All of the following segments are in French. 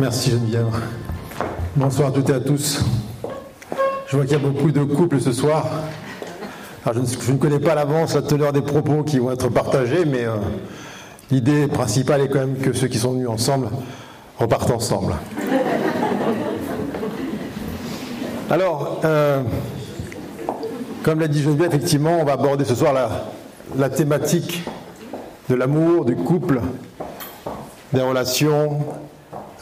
Merci Geneviève. Bonsoir à toutes et à tous. Je vois qu'il y a beaucoup de couples ce soir. je, ne, connais pas à l'avance la teneur des propos qui vont être partagés, mais euh, l'idée principale est quand même que ceux qui sont venus ensemble repartent ensemble. Alors, euh, comme l'a dit Geneviève, effectivement, on va aborder ce soir la thématique de l'amour, du couple, des relations,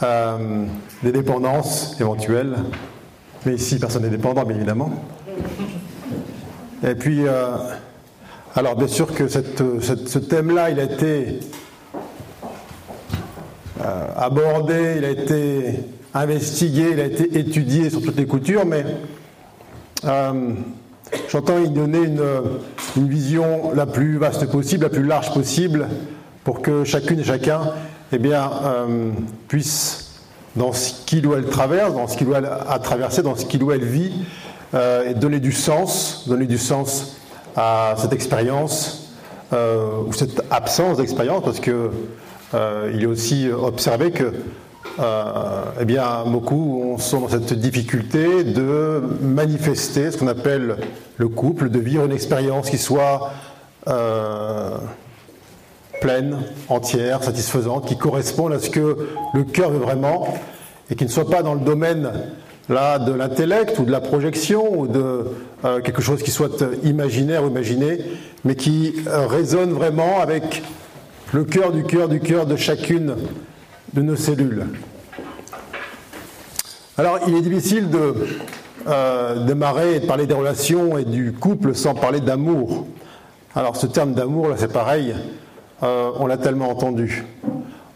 euh, des dépendances éventuelles. Mais ici, personne n'est dépendant, bien évidemment. Et puis, euh, alors bien sûr que ce thème-là, il a été euh, abordé, il a été investigué, il a été étudié sur toutes les coutures, mais j'entends y donner une, une, vision la plus vaste possible, la plus large possible, pour que chacune et chacun eh bien, euh, puisse, dans ce qu'il ou elle traverse, dans ce qu'il ou elle a traversé, dans ce qu'il ou elle vit, euh, donner du sens, donner du sens à cette expérience euh, ou cette absence d'expérience, parce que il est aussi observé que eh bien, beaucoup sont dans cette difficulté de manifester ce qu'on appelle le couple, de vivre une expérience qui soit pleine, entière, satisfaisante, qui correspond à ce que le cœur veut vraiment et qui ne soit pas dans le domaine là de l'intellect ou de la projection ou de euh, quelque chose qui soit imaginaire ou imaginé, mais qui euh, résonne vraiment avec le cœur du cœur du cœur de chacune de nos cellules. Alors, il est difficile de euh, démarrer et de parler des relations et du couple sans parler d'amour. Alors, ce terme d'amour, là, c'est pareil. Euh, on l'a tellement entendu.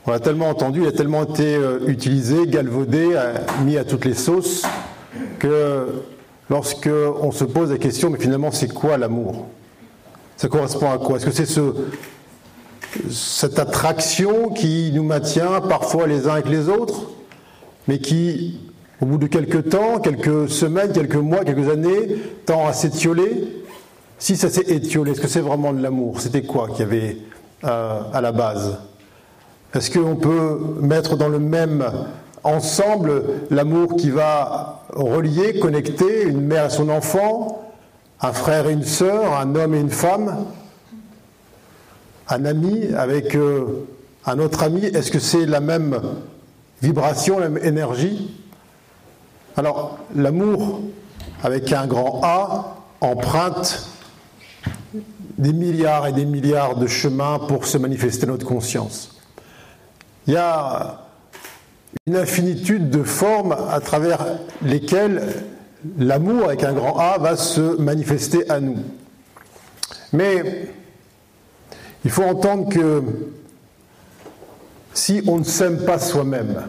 On l'a tellement entendu, il a tellement été euh, utilisé, galvaudé, euh, mis à toutes les sauces, que lorsque on se pose la question, mais finalement, c'est quoi l'amour? Ça correspond à quoi? Est-ce que c'est ce, cette attraction qui nous maintient parfois les uns avec les autres, mais qui, au bout de quelques temps, quelques semaines, quelques mois, quelques années, tend à s'étioler? Si ça s'est étiolé, est-ce que c'est vraiment de l'amour? C'était quoi qui avait à la base. Est-ce qu'on peut mettre dans le même ensemble l'amour qui va relier, connecter une mère et son enfant, un frère et une sœur, un homme et une femme, un ami avec euh, un autre ami? Est-ce que c'est la même vibration, la même énergie? Alors, l'amour avec un grand A emprunte des milliards et des milliards de chemins pour se manifester notre conscience. Il y a une infinitude de formes à travers lesquelles l'amour avec un grand A va se manifester à nous. Mais il faut entendre que si on ne s'aime pas soi-même,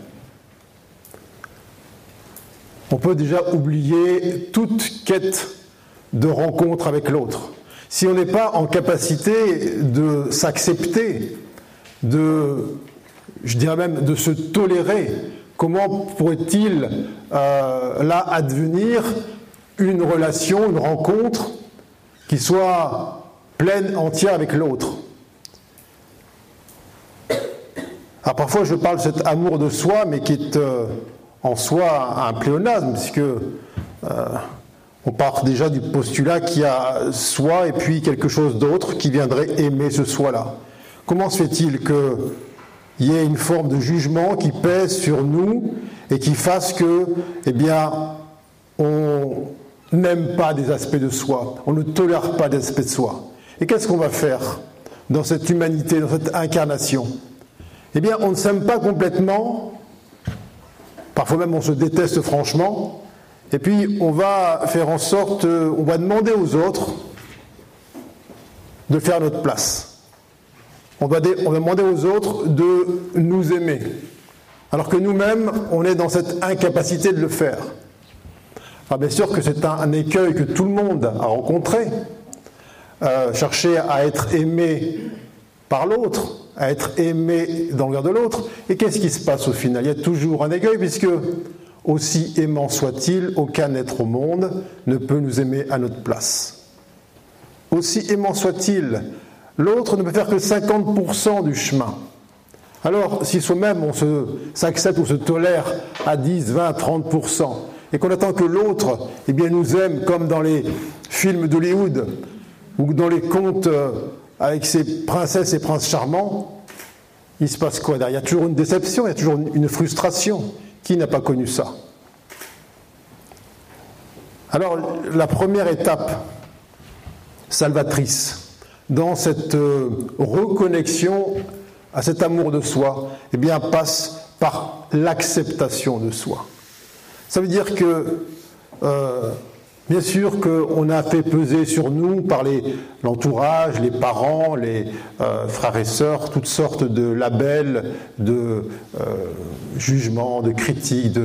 on peut déjà oublier toute quête de rencontre avec l'autre si on n'est pas en capacité de s'accepter, de, je dirais même, de se tolérer, comment pourrait-il euh, là advenir une relation, une rencontre qui soit pleine, entière avec l'autre? Alors parfois je parle de cet amour de soi, mais qui est euh, en soi un pléonasme, puisque euh, on part déjà du postulat qu'il y a soi et puis quelque chose d'autre qui viendrait aimer ce soi-là. Comment se fait-il qu'il y ait une forme de jugement qui pèse sur nous et qui fasse que, eh bien, on n'aime pas des aspects de soi, on ne tolère pas des aspects de soi? Et qu'est-ce qu'on va faire dans cette humanité, dans cette incarnation? Eh bien, on ne s'aime pas complètement, parfois même on se déteste franchement, et puis, on va faire en sorte, euh, on va demander aux autres de faire notre place. On va, demander aux autres de nous aimer. Alors que nous-mêmes, on est dans cette incapacité de le faire. Alors bien sûr que c'est un, écueil que tout le monde a rencontré. Euh, chercher à être aimé par l'autre, à être aimé dans le regard de l'autre. Et qu'est-ce qui se passe au final? Il y a toujours un écueil, puisque aussi aimant soit-il, aucun être au monde ne peut nous aimer à notre place. Aussi aimant soit-il, l'autre ne peut faire que 50% du chemin. Alors, si soi-même on s'accepte ou se tolère à 10, 20, 30%, et qu'on attend que l'autre eh nous aime comme dans les films d'Hollywood ou dans les contes euh, avec ses princesses et princes charmants, il se passe quoi Il y a toujours une déception, il y a toujours une frustration. Qui n'a pas connu ça Alors, la première étape salvatrice dans cette euh, reconnexion à cet amour de soi, eh bien, passe par l'acceptation de soi. Ça veut dire que, euh, bien sûr, qu'on a fait peser sur nous par l'entourage, les, parents, les euh, frères et sœurs, toutes sortes de labels, de jugements, de critiques,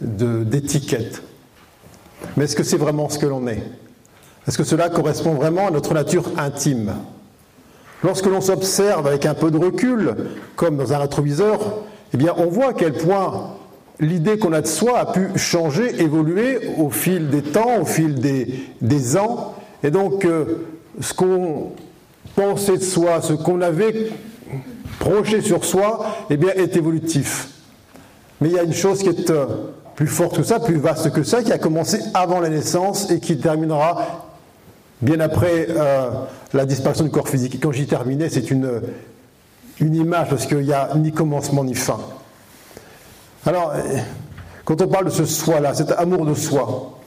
d'étiquettes. De, Mais est-ce que c'est vraiment ce que l'on est? Est-ce que cela correspond vraiment à notre nature intime? Lorsque l'on s'observe avec un peu de recul, comme dans un rétroviseur, eh bien, on voit à quel point l'idée qu'on a de soi a pu changer, évoluer au fil des temps, au fil des, ans. Et donc, euh, ce qu'on pensait de soi, ce qu'on avait projeté sur soi, eh bien, est évolutif. Mais il y a une chose qui est euh, plus forte que ça, plus vaste que ça, qui a commencé avant la naissance et qui terminera bien après euh, la disparition du corps physique. Quand j'y terminais, c'est une, une image parce qu'il n'y a ni commencement ni fin. Alors, quand on parle de ce soi-là, cet amour de soi,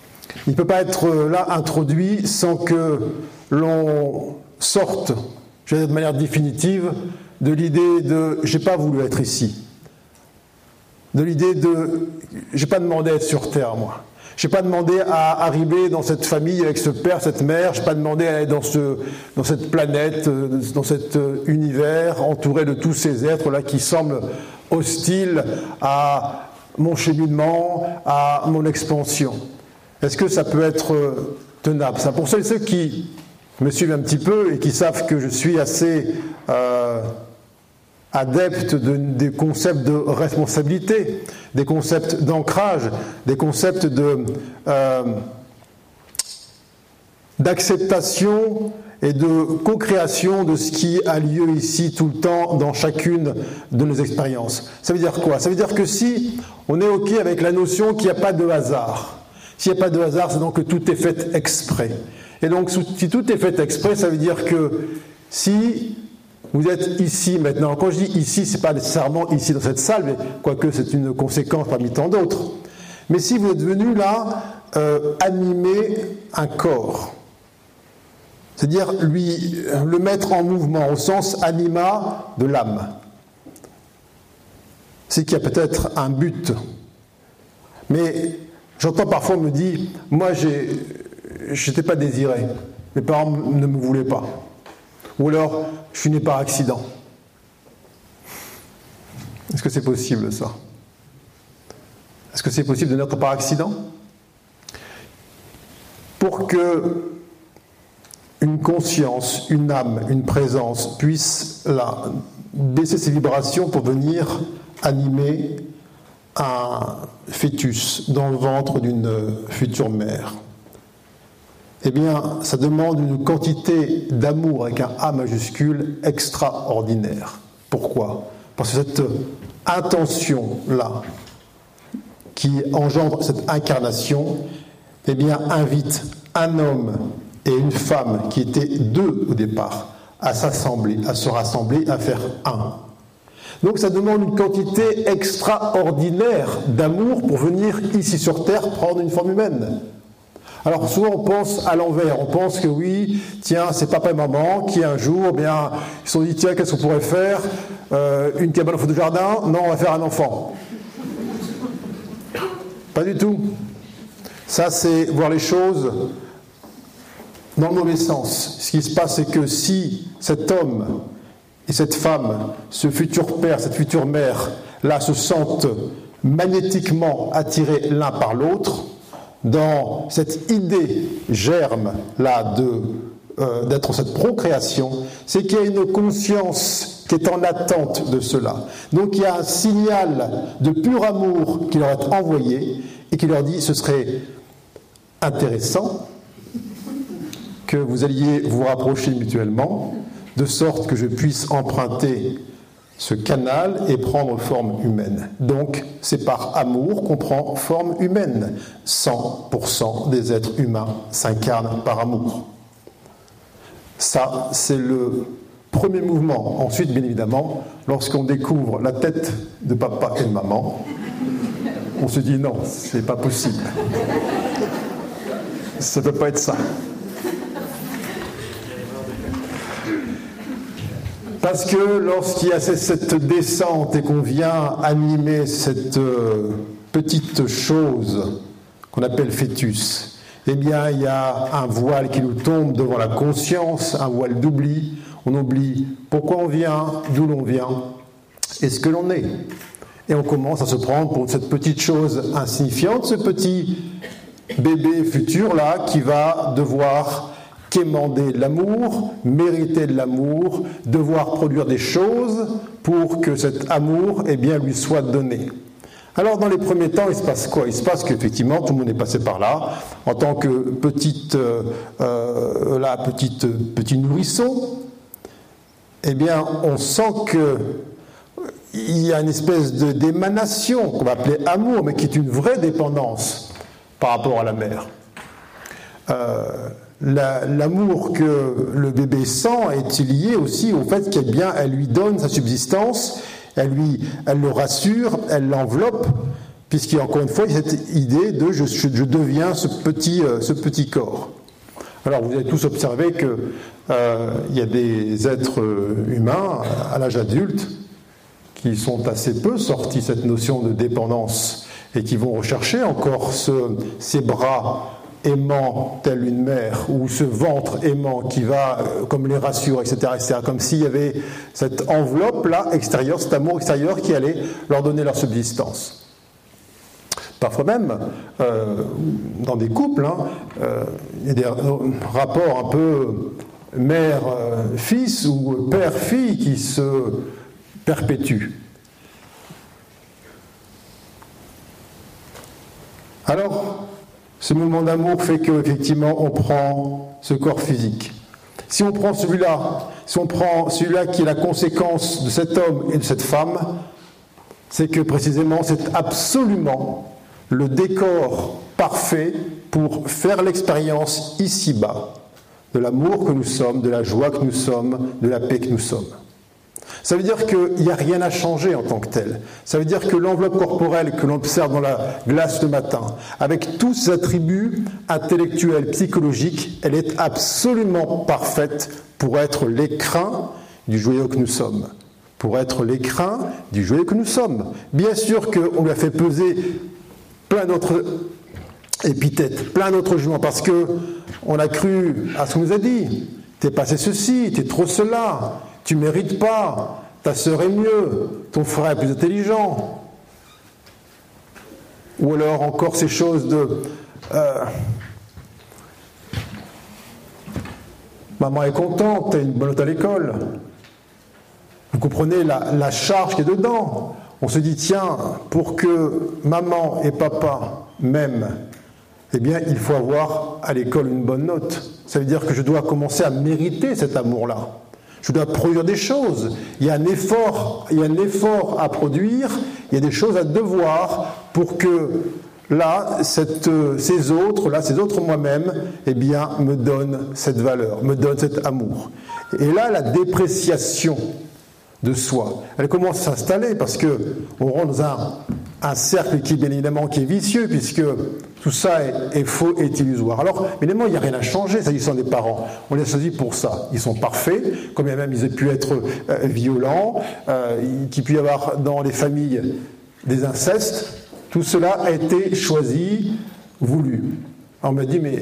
il ne peut pas être euh, là introduit sans que l'on sorte, je vais dire de manière définitive, de l'idée de j'ai pas voulu être ici, de l'idée de j'ai pas demandé à être sur terre moi. Je n'ai pas demandé à arriver dans cette famille avec ce père, cette mère. Je n'ai pas demandé à aller dans, ce, dans cette planète, euh, dans cet euh, univers entouré de tous ces êtres-là qui semblent hostiles à mon cheminement, à mon expansion. Est-ce que ça peut être euh, tenable? Ça Pour ceux, ceux qui me suivent un petit peu et qui savent que je suis assez adepte des concepts de responsabilité, des concepts d'ancrage, des concepts de, euh, d'acceptation et de co-création de ce qui a lieu ici tout le temps dans chacune de nos expériences. Ça veut dire quoi? Ça veut dire que si on est OK avec la notion qu'il n'y a pas de hasard, s'il n'y a pas de hasard, c'est donc que tout est fait exprès. Et donc si tout est fait exprès, ça veut dire que si vous êtes ici maintenant. Quand je dis ici, ce n'est pas nécessairement ici dans cette salle, mais quoique c'est une conséquence parmi tant d'autres. Mais si vous êtes venu là euh, animer un corps, c'est-à-dire lui le mettre en mouvement au sens anima de l'âme, c'est qu'il y a peut-être un but. Mais j'entends parfois me dire, moi je n'étais pas désiré, mes parents ne me voulaient pas. Ou alors, je suis né par accident. Est-ce que c'est possible ça? Est-ce que c'est possible de naître par accident? Pour que une conscience, une âme, une présence puisse baisser ses vibrations pour venir animer un fœtus dans le ventre d'une future mère eh bien, ça demande une quantité d'amour avec un A majuscule extraordinaire. Pourquoi? Parce que cette intention-là, qui engendre cette incarnation, eh bien, invite un homme et une femme qui étaient deux au départ à s'assembler, à se rassembler, à faire un. Donc ça demande une quantité extraordinaire d'amour pour venir ici sur Terre prendre une forme humaine. Alors souvent on pense à l'envers, on pense que oui, tiens, c'est papa et maman qui un jour, eh bien, ils se sont dit tiens, qu'est-ce qu'on pourrait faire euh, Une cabane au fond du jardin? Non, on va faire un enfant. Pas du tout. Ça, c'est voir les choses dans le mauvais sens. Ce qui se passe, c'est que si cet homme et cette femme, ce futur père, cette future mère, là, se sentent magnétiquement attirés l'un par l'autre, dans cette idée germe là de euh, d'être cette procréation, c'est qu'il y a une conscience qui est en attente de cela. Donc il y a un signal de pur amour qui leur est envoyé et qui leur dit ce serait intéressant que vous alliez vous rapprocher mutuellement, de sorte que je puisse emprunter ce canal et prendre forme humaine. Donc, c'est par amour qu'on prend forme humaine. 100% des êtres humains s'incarnent par amour. Ça, c'est le premier mouvement. Ensuite, bien évidemment, lorsqu'on découvre la tête de papa et de maman, on se dit non, c'est pas possible. Ça ne peut pas être ça. Parce que lorsqu'il y a cette descente et qu'on vient animer cette euh, petite chose qu'on appelle fœtus, eh bien, il y a un voile qui nous tombe devant la conscience, un voile d'oubli. On oublie pourquoi on vient, d'où l'on vient et ce que l'on est. Et on commence à se prendre pour cette petite chose insignifiante, ce petit bébé futur là qui va devoir quémander de l'amour, mériter de l'amour, devoir produire des choses pour que cet amour eh bien, lui soit donné. Alors dans les premiers temps, il se passe quoi? Il se passe qu'effectivement, tout le monde est passé par là, en tant que petite, euh, euh petite, petit nourrisson, eh bien, on sent que il y a une espèce d'émanation qu'on va appeler amour, mais qui est une vraie dépendance par rapport à la mère. Euh, L'amour que le bébé sent est lié aussi au fait qu'elle bien, elle lui donne sa subsistance, elle lui, elle le rassure, elle l'enveloppe, puisqu'il y a encore une fois cette idée de je, deviens ce petit, euh, ce petit corps. Alors vous avez tous observé qu'il euh, y a des êtres humains à l'âge adulte qui sont assez peu sortis cette notion de dépendance et qui vont rechercher encore ce, ces bras aimant telle une mère, ou ce ventre aimant qui va, euh, comme les rassure, etc., etc., comme s'il y avait cette enveloppe-là extérieure, cet amour extérieur qui allait leur donner leur subsistance. Parfois même, euh, dans des couples, hein, euh, il y a des rapports un peu mère-fils ou père-fille qui se perpétuent. Alors, ce mouvement d'amour fait qu'effectivement, on prend ce corps physique. Si on prend celui-là, si on prend celui-là qui est la conséquence de cet homme et de cette femme, c'est que précisément c'est absolument le décor parfait pour faire l'expérience ici-bas de l'amour que nous sommes, de la joie que nous sommes, de la paix que nous sommes. Ça veut dire qu'il n'y a rien à changer en tant que tel. Ça veut dire que l'enveloppe corporelle que l'on observe dans la glace le matin, avec tous ses attributs intellectuels, psychologiques, elle est absolument parfaite pour être l'écrin du joyau que nous sommes. Pour être l'écrin du joyau que nous sommes. Bien sûr qu'on lui a fait peser plein d'autres épithètes, plein d'autres jugements, parce que on a cru à ce qu'on nous a dit. T'es passé ceci, t'es trop cela, tu mérites pas, ta sœur est mieux, ton frère est plus intelligent. Ou alors encore ces choses de euh, maman est contente, tu as une bonne note à l'école. Vous comprenez la, la, charge qui est dedans. On se dit, tiens, pour que maman et papa m'aiment, eh bien, il faut avoir à l'école une bonne note. Ça veut dire que je dois commencer à mériter cet amour-là. Je dois produire des choses. Il y a un effort, à produire, il y a des choses à devoir pour que là, cette, ces autres, là, ces autres moi-même, eh bien, me donnent cette valeur, me donnent cet amour. Et là, la dépréciation de soi, elle commence à s'installer parce que on rentre dans un, un cercle qui, bien évidemment, qui est vicieux, puisque tout ça est, faux et illusoire. Alors, évidemment, il n'y a rien à changer s'agissant des parents. On les a choisis pour ça. Ils sont parfaits, comme même ils aient pu être euh, violents, euh, qu'il puisse y avoir dans les familles des incestes. Tout cela a été choisi, voulu. on m'a dit, mais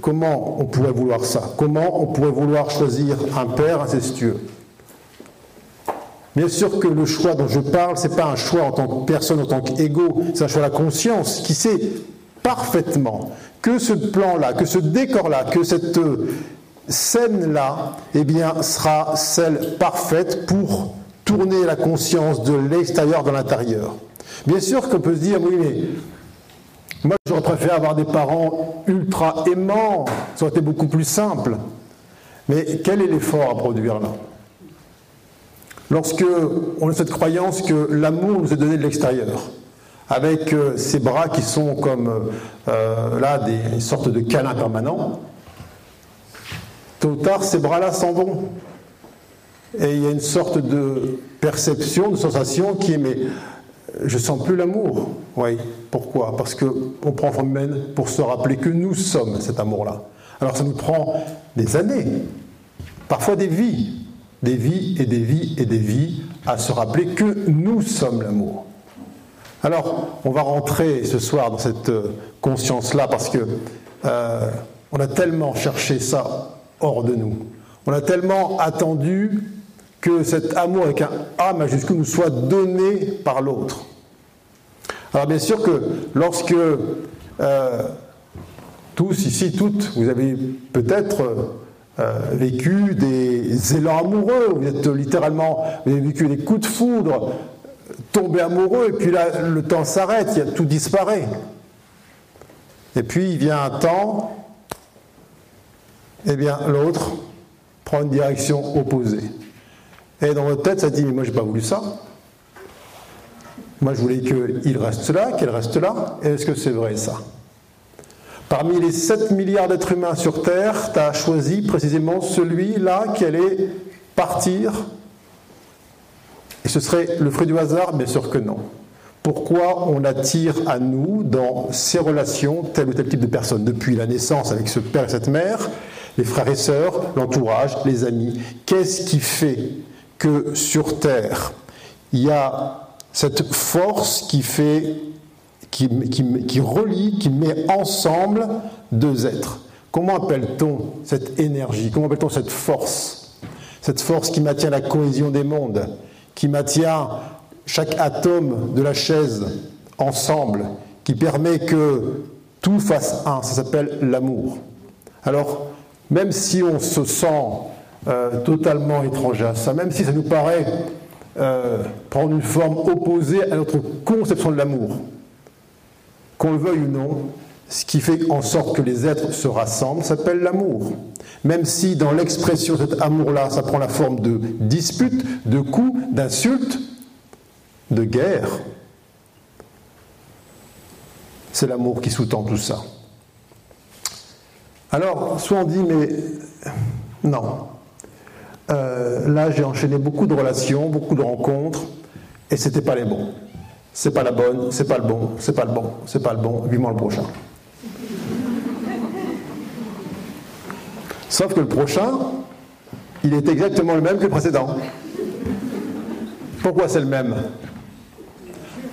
comment on pourrait vouloir ça? Comment on pourrait vouloir choisir un père incestueux? Bien sûr que le choix dont je parle, ce n'est pas un choix en tant que personne, en tant qu'ego, c'est un choix de la conscience qui sait parfaitement que ce plan-là, que ce décor-là, que cette scène-là, eh bien, sera celle parfaite pour tourner la conscience de l'extérieur dans l'intérieur. Bien sûr qu'on peut se dire, oui, mais moi j'aurais préféré avoir des parents ultra aimants, ça aurait été beaucoup plus simple. Mais quel est l'effort à produire là? Lorsque on a cette croyance que l'amour nous est donné de l'extérieur, avec euh, ces bras qui sont comme euh, là des sortes de câlins permanents, tôt ou tard ces bras-là s'en vont. Et il y a une sorte de perception, de sensation qui est mais je sens plus l'amour. Oui. Pourquoi? Parce qu'on prend forme pour se rappeler que nous sommes cet amour-là. Alors ça nous prend des années, parfois des vies, des vies et des vies et des vies à se rappeler que nous sommes l'amour. Alors, on va rentrer ce soir dans cette euh, conscience-là parce que euh, on a tellement cherché ça hors de nous. On a tellement attendu que cet amour avec un A majuscule nous soit donné par l'autre. Alors bien sûr que lorsque euh, tous ici, toutes, vous avez peut-être vécu des élans amoureux, vous êtes littéralement, vous avez vécu des coups de foudre, tombé amoureux, et puis là, le temps s'arrête, tout disparaît. Et puis il vient un temps, et eh bien l'autre prend une direction opposée. Et dans votre tête, ça dit, mais moi j'ai pas voulu ça. Moi je voulais qu'il reste là, qu'elle reste là. Est-ce que c'est vrai ça? Parmi les 7 milliards d'êtres humains sur Terre, tu as choisi précisément celui-là qui allait partir. Et ce serait le fruit du hasard Bien sûr que non. Pourquoi on attire à nous, dans ces relations, tel ou tel type de personne Depuis la naissance avec ce père et cette mère, les frères et sœurs, l'entourage, les amis. Qu'est-ce qui fait que sur Terre, il y a cette force qui fait, qui, relie, qui met ensemble deux êtres. Comment appelle-t-on cette énergie? Comment appelle-t-on cette force? Cette force qui maintient la cohésion des mondes, qui maintient chaque atome de la chaise ensemble, qui permet que tout fasse un. Ça s'appelle l'amour. Alors, même si on se sent euh, totalement étranger à ça, même si ça nous paraît euh, prendre une forme opposée à notre conception de l'amour, qu'on le veuille ou non, ce qui fait en sorte que les êtres se rassemblent s'appelle l'amour. Même si dans l'expression de cet amour-là, ça prend la forme de disputes, de coups, d'insultes, de guerre, c'est l'amour qui sous-tend tout ça. Alors, soit on dit, mais non, euh, là, j'ai enchaîné beaucoup de relations, beaucoup de rencontres, et c'était pas les bons. C'est pas la bonne, c'est pas le bon, c'est pas le bon, c'est pas le bon, vivement le prochain. Sauf que le prochain, il est exactement le même que le précédent. Pourquoi c'est le même?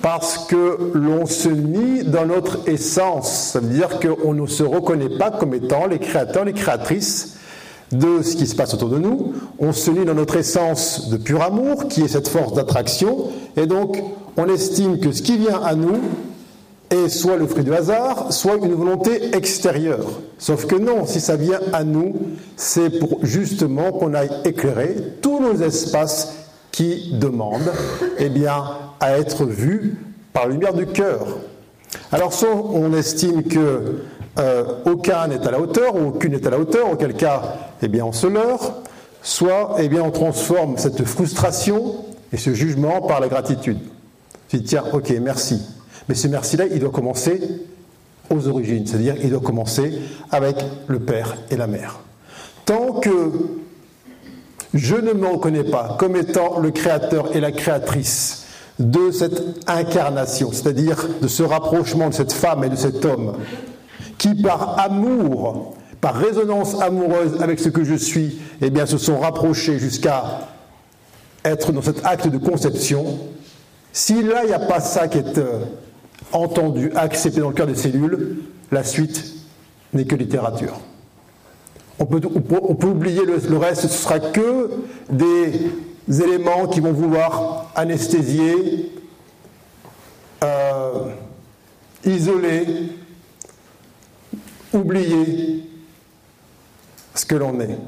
Parce que l'on se nie dans notre essence. Ça veut dire qu'on ne se reconnaît pas comme étant les créateurs, les créatrices de ce qui se passe autour de nous, on se lie dans notre essence de pur amour, qui est cette force d'attraction, et donc on estime que ce qui vient à nous est soit le fruit du hasard, soit une volonté extérieure. Sauf que non, si ça vient à nous, c'est pour justement qu'on aille éclairer tous nos espaces qui demandent eh bien, à être vus par la lumière du cœur. Alors soit on estime que euh, aucun n'est à la hauteur, ou aucune n'est à la hauteur, auquel cas, eh bien, on se leurre, soit, eh bien, on transforme cette frustration et ce jugement par la gratitude. Je dis, tiens, ok, merci. Mais ce merci-là, il doit commencer aux origines, c'est-à-dire il doit commencer avec le père et la mère. Tant que je ne me reconnais pas comme étant le créateur et la créatrice de cette incarnation, c'est-à-dire de ce rapprochement de cette femme et de cet homme, qui par amour, par résonance amoureuse avec ce que je suis, eh bien, se sont rapprochés jusqu'à être dans cet acte de conception, si là, il n'y a pas ça qui est euh, entendu, accepté dans le cœur des cellules, la suite n'est que littérature. On peut, oublier le, reste, ce sera que des éléments qui vont vouloir anesthésier, euh, isoler, oublier ce que l'on est.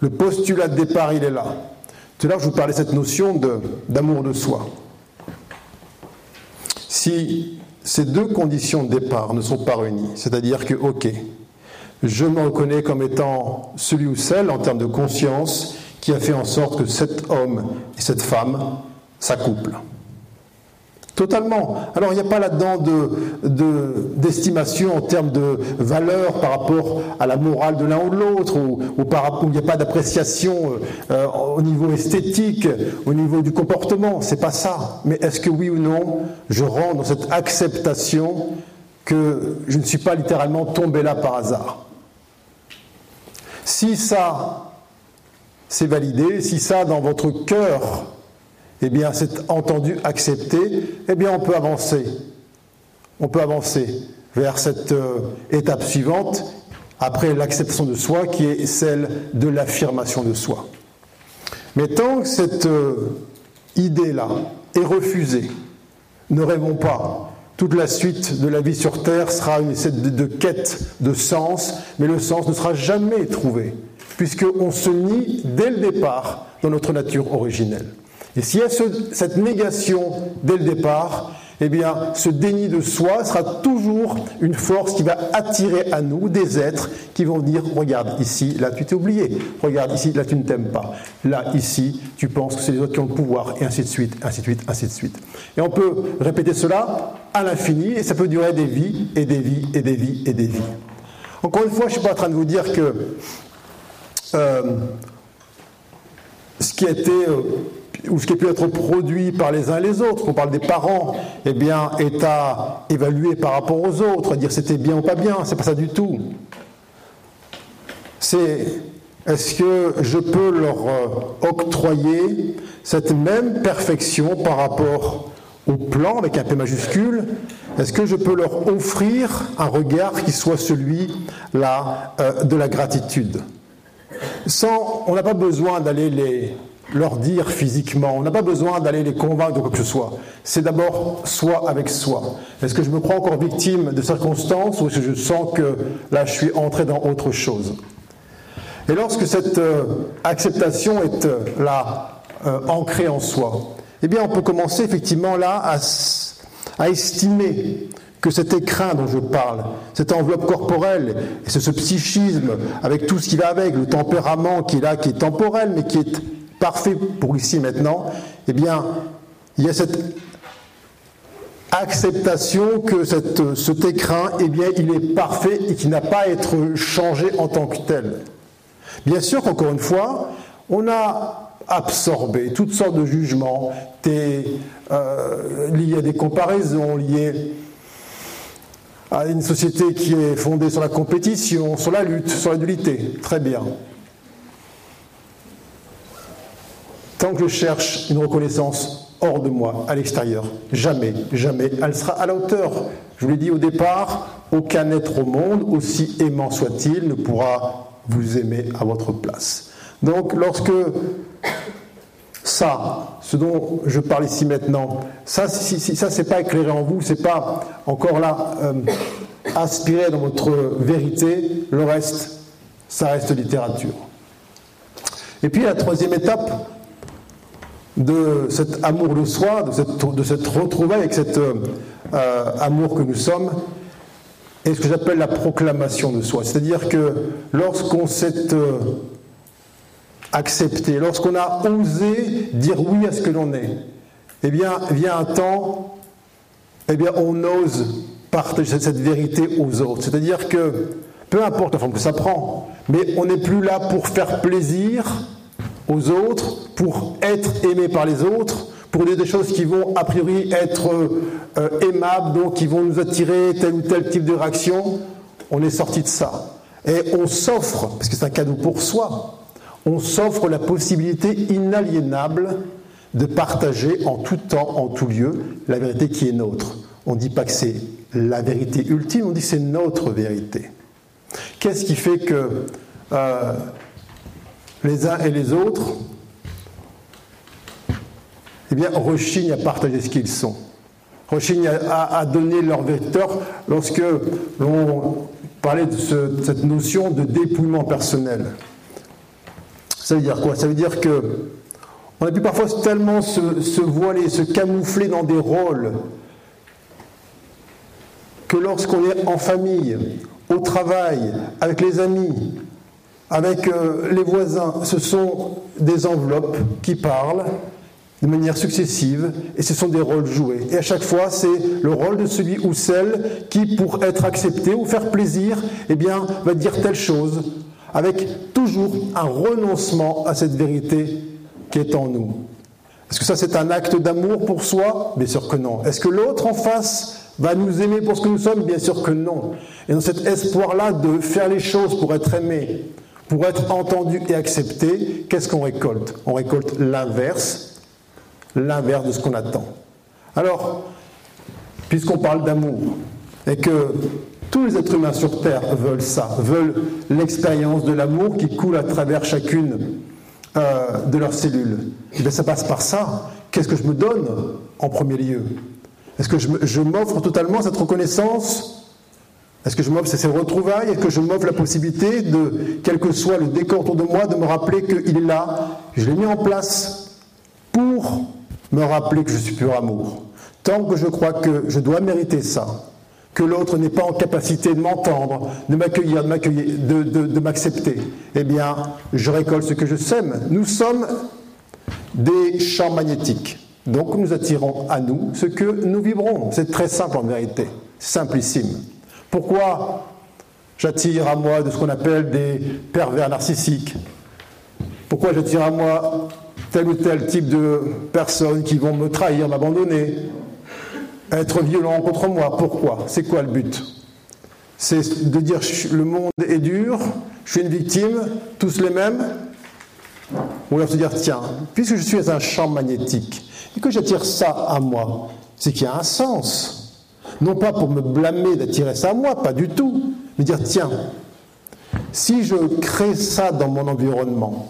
Le postulat de départ, il est là. Tout à l'heure, je vous parlais de cette notion d'amour de, soi. Si ces deux conditions de départ ne sont pas réunies, c'est-à-dire que, ok, je me reconnais comme étant celui ou celle, en termes de conscience, qui a fait en sorte que cet homme et cette femme s'accouplent. Totalement. Alors il n'y a pas là-dedans d'estimation de, en termes de valeur par rapport à la morale de l'un ou de l'autre, ou, il n'y a pas d'appréciation euh, au niveau esthétique, au niveau du comportement. C'est pas ça. Mais est-ce que oui ou non, je rentre dans cette acceptation que je ne suis pas littéralement tombé là par hasard? Si ça, c'est validé, si ça, dans votre cœur, eh bien, c'est entendu, accepté, eh bien, on peut avancer. On peut avancer vers cette euh, étape suivante, après l'acceptation de soi, qui est celle de l'affirmation de soi. Mais tant que cette euh, idée-là est refusée, ne rêvons pas. Toute la suite de la vie sur Terre sera une de, de quête de sens, mais le sens ne sera jamais trouvé, puisqu'on se nie dès le départ dans notre nature originelle. Et s'il y a cette négation dès le départ, eh bien, ce déni de soi sera toujours une force qui va attirer à nous des êtres qui vont dire Regarde, ici, là, tu t'es oublié. Regarde, ici, là, tu ne t'aimes pas. Là, ici, tu penses que c'est les autres qui ont le pouvoir, et ainsi de suite, ainsi de suite, ainsi de suite. Et on peut répéter cela à l'infini, et ça peut durer des vies, et des vies, et des vies, et des vies. Encore une fois, je ne suis pas en train de vous dire que euh, ce qui a été. Euh, ou ce qui a pu être produit par les uns et les autres, on parle des parents, eh bien, est à évaluer par rapport aux autres, à dire c'était bien ou pas bien, c'est pas ça du tout. C'est est-ce que je peux leur euh, octroyer cette même perfection par rapport au plan avec un P majuscule? Est-ce que je peux leur offrir un regard qui soit celui là euh, de la gratitude? Sans, on n'a pas besoin d'aller les leur dire physiquement. On n'a pas besoin d'aller les convaincre de quoi que ce soit. C'est d'abord soi avec soi. Est-ce que je me crois encore victime de circonstances ou est-ce que je sens que là je suis entré dans autre chose? Et lorsque cette euh, acceptation est euh, là, euh, ancrée en soi, eh bien on peut commencer effectivement là à, à estimer que cet écrin dont je parle, cette enveloppe corporelle, et ce, ce psychisme, avec tout ce qui va avec, le tempérament qui est là, qui est temporel, mais qui est parfait pour ici maintenant, eh bien, il y a cette acceptation que cet écrin, eh bien, il est parfait et qu'il n'a pas à être changé en tant que tel. Bien sûr qu'encore une fois, on a absorbé toutes sortes de jugements euh, liés à des comparaisons, liés à une société qui est fondée sur la compétition, sur la lutte, sur la dualité. Très bien. Tant que je cherche une reconnaissance hors de moi, à l'extérieur, jamais, jamais, elle sera à la hauteur. Je vous l'ai dit au départ, aucun être au monde, aussi aimant soit-il, ne pourra vous aimer à votre place. Donc lorsque ça, ce dont je parle ici maintenant, ça, si, si ça c'est pas éclairé en vous, c'est pas encore là euh, aspiré dans votre vérité, le reste, ça reste littérature. Et puis la troisième étape, de cet amour de soi, de cette, de avec cet euh, amour que nous sommes, est ce que j'appelle la proclamation de soi. C'est-à-dire que lorsqu'on s'est euh, accepté, lorsqu'on a osé dire oui à ce que l'on est, eh bien, vient un temps, eh bien, on ose partager cette vérité aux autres. C'est-à-dire que, peu importe la forme que ça prend, mais on n'est plus là pour faire plaisir aux autres, pour être aimé par les autres, pour dire des choses qui vont a priori être euh, aimables, donc qui vont nous attirer tel ou tel type de réaction, on est sorti de ça. Et on s'offre, parce que c'est un cadeau pour soi, on s'offre la possibilité inaliénable de partager en tout temps, en tout lieu, la vérité qui est nôtre. On ne dit pas que c'est la vérité ultime, on dit que c'est notre vérité. Qu'est-ce qui fait que euh, les uns et les autres, eh bien, rechignent à partager ce qu'ils sont. Rechignent à, donner leur vecteur lorsque l'on parlait de, cette notion de dépouillement personnel. Ça veut dire quoi? Ça veut dire que on a pu parfois tellement se, se voiler, se camoufler dans des rôles, que lorsqu'on est en famille, au travail, avec les amis, avec euh, les voisins, ce sont des enveloppes qui parlent de manière successive et ce sont des rôles joués. Et à chaque fois, c'est le rôle de celui ou celle qui, pour être accepté ou faire plaisir, eh bien, va dire telle chose, avec toujours un renoncement à cette vérité qui est en nous. Est-ce que ça c'est un acte d'amour pour soi? Bien sûr que non. Est-ce que l'autre en face va nous aimer pour ce que nous sommes? Bien sûr que non. Et dans cet espoir-là de faire les choses pour être aimé, pour être entendu et accepté, qu'est-ce qu'on récolte? On récolte l'inverse, l'inverse de ce qu'on attend. Alors, puisqu'on parle d'amour, et que tous les êtres humains sur Terre veulent ça, veulent l'expérience de l'amour qui coule à travers chacune euh, de leurs cellules. Et eh bien ça passe par ça. Qu'est-ce que je me donne en premier lieu? Est-ce que je m'offre totalement cette reconnaissance Est-ce que je m'offre ces retrouvailles Est-ce que je m'offre la possibilité de, quel que soit le décor autour de moi, de me rappeler qu'il est là? Je l'ai mis en place pour me rappeler que je suis pur amour. Tant que je crois que je dois mériter ça, que l'autre n'est pas en capacité de m'entendre, de m'accueillir, de de, m'accepter, eh bien, je récolte ce que je sème. Nous sommes des champs magnétiques. Donc nous attirons à nous ce que nous vibrons. C'est très simple en vérité, simplissime. Pourquoi j'attire à moi de ce qu'on appelle des pervers narcissiques? Pourquoi j'attire à moi tel ou tel type de personnes qui vont me trahir, m'abandonner être violent contre moi? Pourquoi? C'est quoi le but? C'est de dire le monde est dur, je suis une victime, tous les mêmes? Ou alors se dire, tiens, puisque je suis un champ magnétique et que j'attire ça à moi, c'est qu'il y a un sens. Non pas pour me blâmer d'attirer ça à moi, pas du tout, mais dire, tiens, si je crée ça dans mon environnement,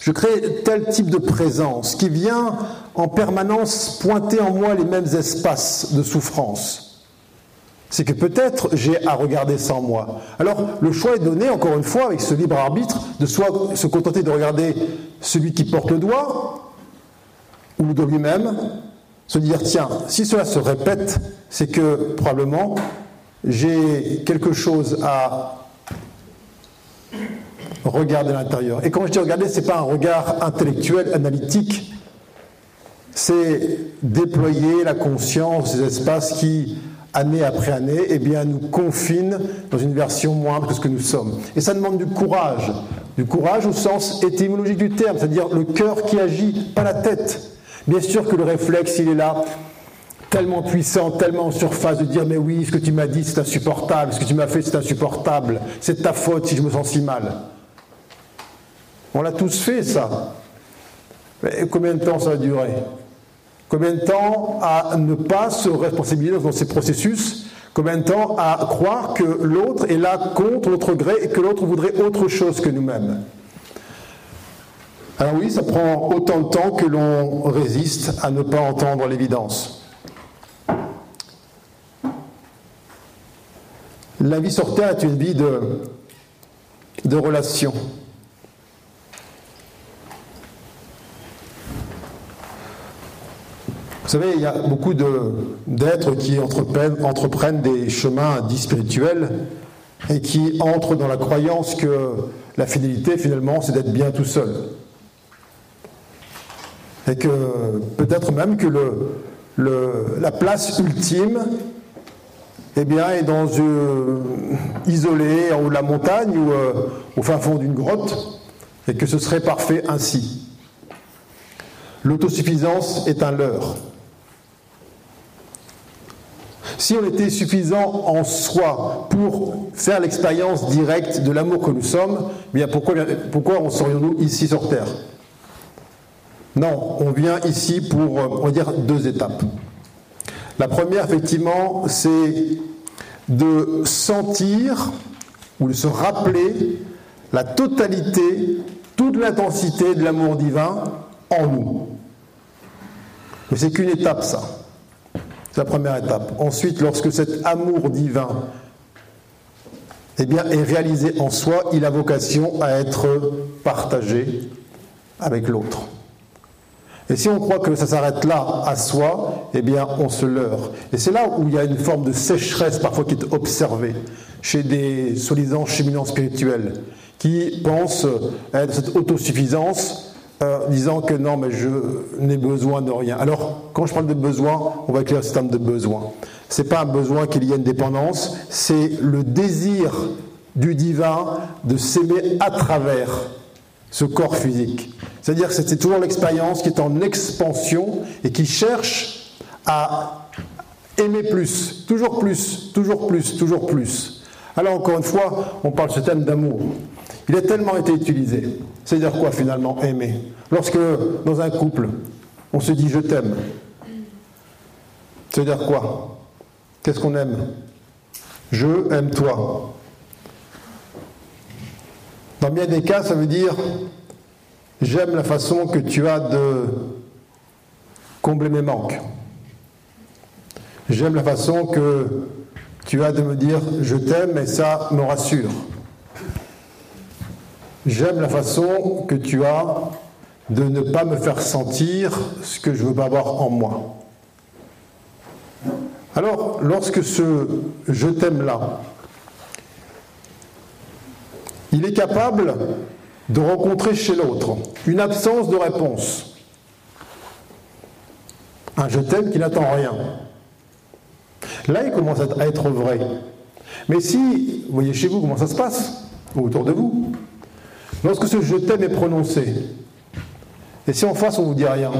je crée tel type de présence qui vient en permanence pointer en moi les mêmes espaces de souffrance. C'est que peut-être j'ai à regarder ça en moi. Alors le choix est donné, encore une fois, avec ce libre arbitre, de soit se contenter de regarder celui qui porte le doigt, ou de lui-même, se dire, tiens, si cela se répète, c'est que probablement j'ai quelque chose à regarder à l'intérieur. Et quand je dis regarder, ce n'est pas un regard intellectuel, analytique, c'est déployer la conscience des espaces qui, année après année, eh bien, nous confinent dans une version moindre que ce que nous sommes. Et ça demande du courage, du courage au sens étymologique du terme, c'est-à-dire le cœur qui agit, pas la tête. Bien sûr que le réflexe, il est là, tellement puissant, tellement en surface, de dire mais oui, ce que tu m'as dit, c'est insupportable, ce que tu m'as fait, c'est insupportable, c'est ta faute si je me sens si mal. On l'a tous fait, ça. Mais combien de temps ça a duré? Combien de temps à ne pas se responsabiliser dans ces processus? Combien de temps à croire que l'autre est là contre notre gré et que l'autre voudrait autre chose que nous-mêmes? Alors oui, ça prend autant de temps que l'on résiste à ne pas entendre l'évidence. La vie sur Terre est une vie de, de relations. Vous savez, il y a beaucoup d'êtres qui entreprennent, des chemins dits spirituels et qui entrent dans la croyance que la fidélité, finalement, c'est d'être bien tout seul. Et que peut-être même que la place ultime eh bien, est dans une, isolée en haut de la montagne ou euh, au fin fond d'une grotte, et que ce serait parfait ainsi. L'autosuffisance est un leurre. Si on était suffisant en soi pour faire l'expérience directe de l'amour que nous sommes, eh bien pourquoi, pourquoi serions-nous ici sur Terre? Non, on vient ici pour, va dire, deux étapes. La première, effectivement, c'est de sentir ou de se rappeler la totalité, toute l'intensité de l'amour divin en nous. Mais c'est qu'une étape, ça. C'est la première étape. Ensuite, lorsque cet amour divin eh est réalisé en soi, il a vocation à être partagé avec l'autre. Et si on croit que ça s'arrête là, à soi, eh bien, on se leurre. Et c'est là où il y a une forme de sécheresse parfois qui est observée chez des soi-disant cheminants spirituels qui pensent être cette autosuffisance, euh, disant que non, mais je n'ai besoin de rien. Alors, quand je parle de besoin, on va éclairer ce terme de besoin. Ce n'est pas un besoin qu'il y ait une dépendance, c'est le désir du divin de s'aimer à travers ce corps physique. C'est-à-dire que c'est toujours l'expérience qui est en expansion et qui cherche à aimer plus, toujours plus, toujours plus, toujours plus. Alors encore une fois, on parle de ce thème d'amour. Il a tellement été utilisé. C'est-à-dire quoi finalement aimer? Lorsque dans un couple, on se dit je t'aime, c'est-à-dire quoi? Qu'est-ce qu'on aime? Je aime toi. Dans bien des cas, ça veut dire j'aime la façon que tu as de combler mes manques. J'aime la façon que tu as de me dire je t'aime et ça me rassure. J'aime la façon que tu as de ne pas me faire sentir ce que je veux pas avoir en moi. Alors, lorsque ce je t'aime là il est capable de rencontrer chez l'autre une absence de réponse. Un je t'aime qui n'attend rien. Là, il commence à être vrai. Mais si, vous voyez chez vous comment ça se passe, ou autour de vous, lorsque ce je t'aime est prononcé, et si en face on ne vous dit rien,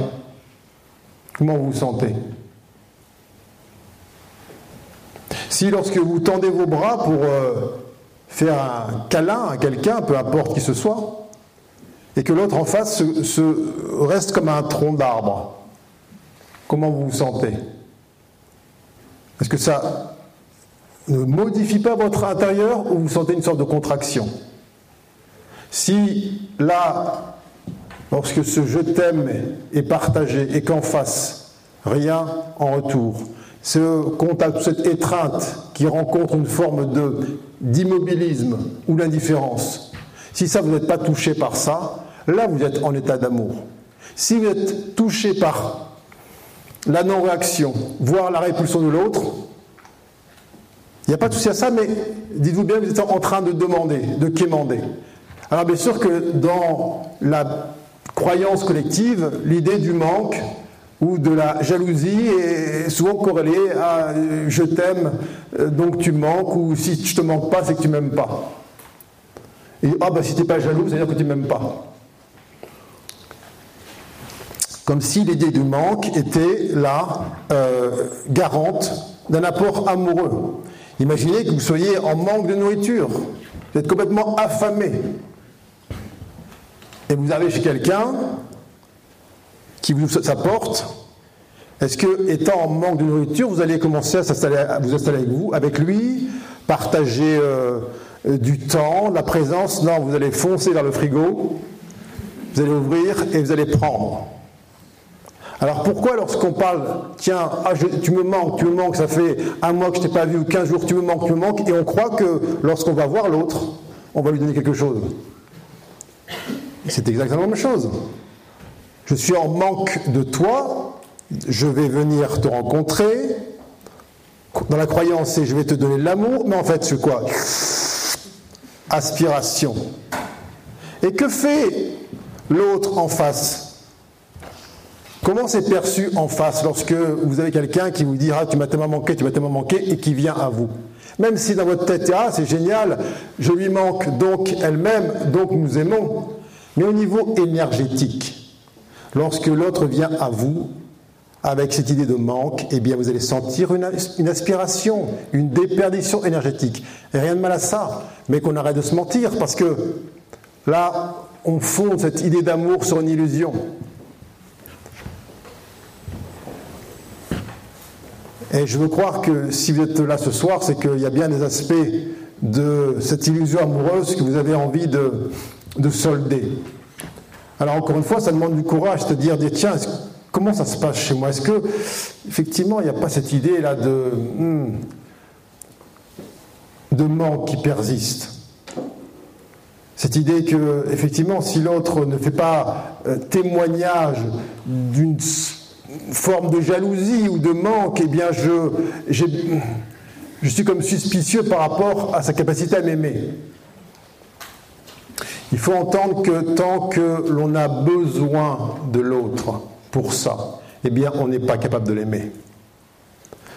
comment vous vous sentez? Si lorsque vous tendez vos bras pour euh, faire un câlin à quelqu'un, peu importe qui ce soit, et que l'autre en face se, reste comme un tronc d'arbre. Comment vous vous sentez? Est-ce que ça ne modifie pas votre intérieur ou vous sentez une sorte de contraction? Si là, lorsque ce je t'aime est partagé et qu'en face, rien en retour, ce contact, cette étreinte qui rencontre une forme d'immobilisme ou l'indifférence, si ça vous n'êtes pas touché par ça, là vous êtes en état d'amour. Si vous êtes touché par la non-réaction, voire la répulsion de l'autre, il n'y a pas de souci à ça, mais dites-vous bien, vous êtes en train de demander, de quémander. Alors bien sûr que dans la croyance collective, l'idée du manque, ou de la jalousie est souvent corrélée à euh, je t'aime, euh, donc tu manques, ou si je te manque pas, c'est que tu m'aimes pas. Et ah ben si tu n'es pas jaloux, c'est-à-dire que tu m'aimes pas. Comme si l'idée du manque était là, euh, garante d'un apport amoureux. Imaginez que vous soyez en manque de nourriture, vous êtes complètement affamé, et vous arrivez chez quelqu'un qui vous apporte, est-ce que, étant en manque de nourriture, vous allez commencer à, vous installer avec vous, avec lui, partager euh, du temps, la présence? Non, vous allez foncer vers le frigo, vous allez ouvrir et vous allez prendre. Alors pourquoi lorsqu'on parle, tiens, ah, tu me manques, tu me manques, ça fait un mois que je t'ai pas vu ou quinze jours, tu me manques, tu me manques, et on croit que lorsqu'on va voir l'autre, on va lui donner quelque chose. C'est exactement la même chose je suis en manque de toi, je vais venir te rencontrer, dans la croyance c'est je vais te donner l'amour, mais en fait c'est quoi? Aspiration. Et que fait l'autre en face? Comment c'est perçu en face lorsque vous avez quelqu'un qui vous dira ah, tu m'as tellement manqué, tu m'as tellement manqué et qui vient à vous? Même si dans votre tête, ah c'est génial, je lui manque, donc elle m'aime, donc nous aimons. Mais au niveau énergétique, Lorsque l'autre vient à vous avec cette idée de manque, eh bien vous allez sentir une, aspiration, une déperdition énergétique. Et rien de mal à ça, mais qu'on arrête de se mentir, parce que là, on fonde cette idée d'amour sur une illusion. Et je veux croire que si vous êtes là ce soir, c'est qu'il y a bien des aspects de cette illusion amoureuse que vous avez envie de, de solder. Alors encore une fois, ça demande du courage, de dire, tiens, comment ça se passe chez moi? Est-ce que effectivement il n'y a pas cette idée là de, hmm, manque qui persiste? Cette idée que, effectivement, si l'autre ne fait pas euh, témoignage d'une forme de jalousie ou de manque, eh bien, je suis comme suspicieux par rapport à sa capacité à m'aimer. Il faut entendre que tant que l'on a besoin de l'autre pour ça, eh bien, on n'est pas capable de l'aimer.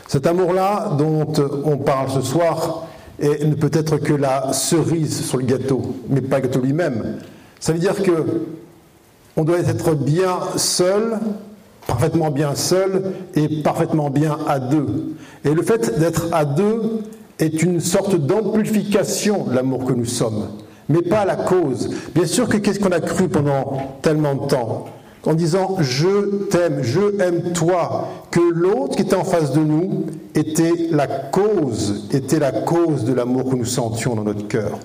Cet amour-là dont on parle ce soir ne peut être que la cerise sur le gâteau, mais pas le gâteau lui-même. Ça veut dire que on doit être bien seul, parfaitement bien seul et parfaitement bien à deux. Et le fait d'être à deux est une sorte d'amplification de l'amour que nous sommes, mais pas la cause. Bien sûr que qu'est-ce qu'on a cru pendant tellement de temps en disant je t'aime, je aime toi, que l'autre qui était en face de nous était la cause, était la cause de l'amour que nous sentions dans notre cœur.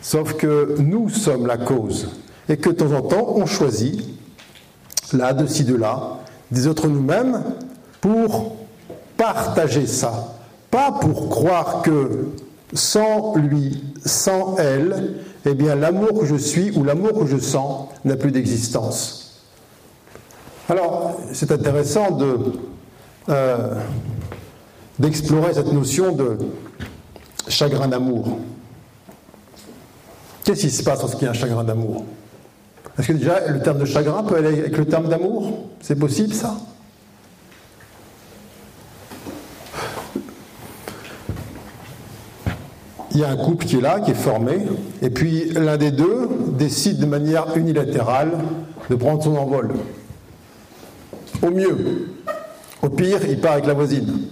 Sauf que nous sommes la cause et que de temps en temps on choisit, là, de ci, de là, des autres nous-mêmes pour partager ça, pas pour croire que sans lui, sans elle, eh bien l'amour que je suis ou l'amour que je sens n'a plus d'existence. Alors, c'est intéressant euh, d'explorer cette notion de chagrin d'amour. Qu'est-ce qui se passe lorsqu'il y a un chagrin d'amour? Est-ce que déjà le terme de chagrin peut aller avec le terme d'amour? C'est possible ça? Il y a un couple qui est là, qui est formé, et puis l'un des deux décide de manière unilatérale de prendre son envol. Au mieux. Au pire, il part avec la voisine.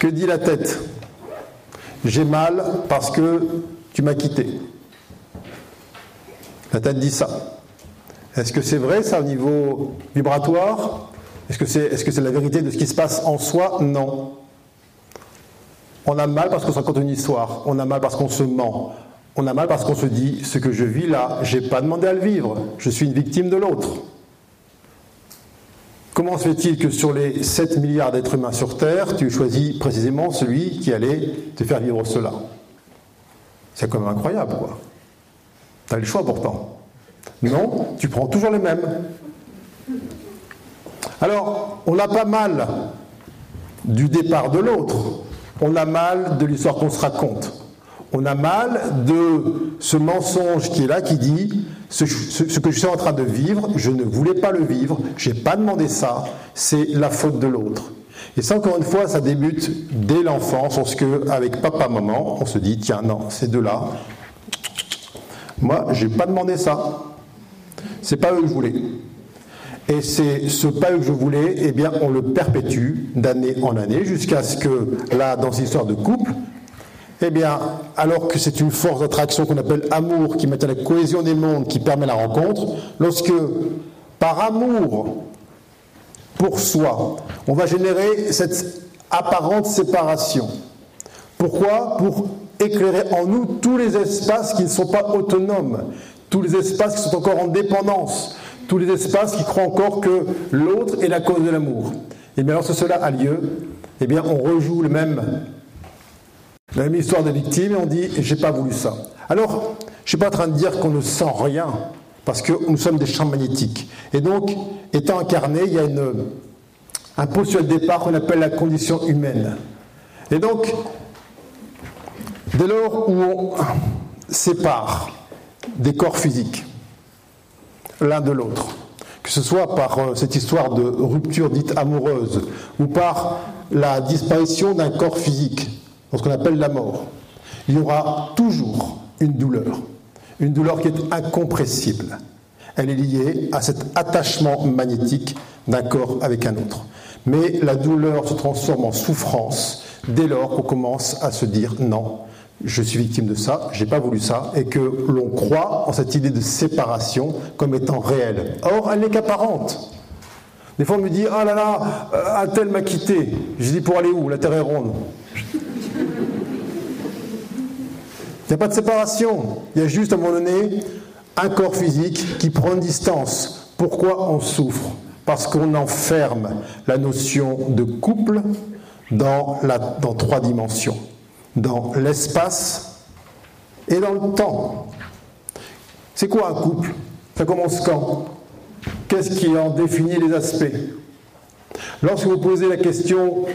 Que dit la tête? J'ai mal parce que tu m'as quitté. La tête dit ça. Est-ce que c'est vrai ça au niveau vibratoire? Est-ce que c'est est -ce c'est la vérité de ce qui se passe en soi? Non. On a mal parce qu'on se raconte une histoire. On a mal parce qu'on se ment. On a mal parce qu'on se dit ce que je vis là, j'ai pas demandé à le vivre. Je suis une victime de l'autre. Comment se fait-il que sur les 7 milliards d'êtres humains sur Terre, tu choisis précisément celui qui allait te faire vivre cela? C'est quand même incroyable, quoi. Tu as le choix pourtant. Non, tu prends toujours les mêmes. Alors, on a pas mal du départ de l'autre, on a mal de l'histoire qu'on se raconte, on a mal de ce mensonge qui est là, qui dit ce, que je suis en train de vivre, je ne voulais pas le vivre, je n'ai pas demandé ça, c'est la faute de l'autre. Et ça, encore une fois, ça débute dès l'enfance, lorsque, avec papa, maman, on se dit tiens, non, ces deux-là, moi, j'ai pas demandé ça. C'est pas eux que je voulais. Et c'est ce pas que je voulais, eh bien, on le perpétue d'année en année jusqu'à ce que, là, dans cette histoire de couple, eh bien, alors que c'est une force d'attraction qu'on appelle amour, qui met à la cohésion des mondes, qui permet la rencontre, lorsque, par amour pour soi, on va générer cette apparente séparation. Pourquoi? Pour éclairer en nous tous les espaces qui ne sont pas autonomes, tous les espaces qui sont encore en dépendance, tous les espaces qui croient encore que l'autre est la cause de l'amour. Et bien lorsque cela a lieu, eh bien on rejoue le même, la même histoire de victime et on dit j'ai pas voulu ça. Alors, je suis pas en train de dire qu'on ne sent rien, parce que nous sommes des champs magnétiques. Et donc, étant incarné, il y a une, un postulat de départ qu'on appelle la condition humaine. Et donc, dès lors où on sépare des corps physiques, l'un de l'autre. Que ce soit par euh, cette histoire de rupture dite amoureuse ou par la disparition d'un corps physique, ce qu'on appelle la mort, il y aura toujours une douleur, une douleur qui est incompressible. Elle est liée à cet attachement magnétique d'un corps avec un autre. Mais la douleur se transforme en souffrance dès lors qu'on commence à se dire non, je suis victime de ça, j'ai pas voulu ça, et que l'on croit en cette idée de séparation comme étant réelle. Or, elle n'est qu'apparente. Des fois, on me dit Ah là là, euh, un tel m'a quitté. Je dis Pour aller où? La terre est ronde. Il n'y a pas de séparation. Il y a juste à un moment donné un corps physique qui prend distance. Pourquoi on souffre? Parce qu'on enferme la notion de couple dans trois dimensions, dans l'espace et dans le temps. C'est quoi un couple? Ça commence quand? Qu'est-ce qui en définit les aspects? Lorsque vous posez la question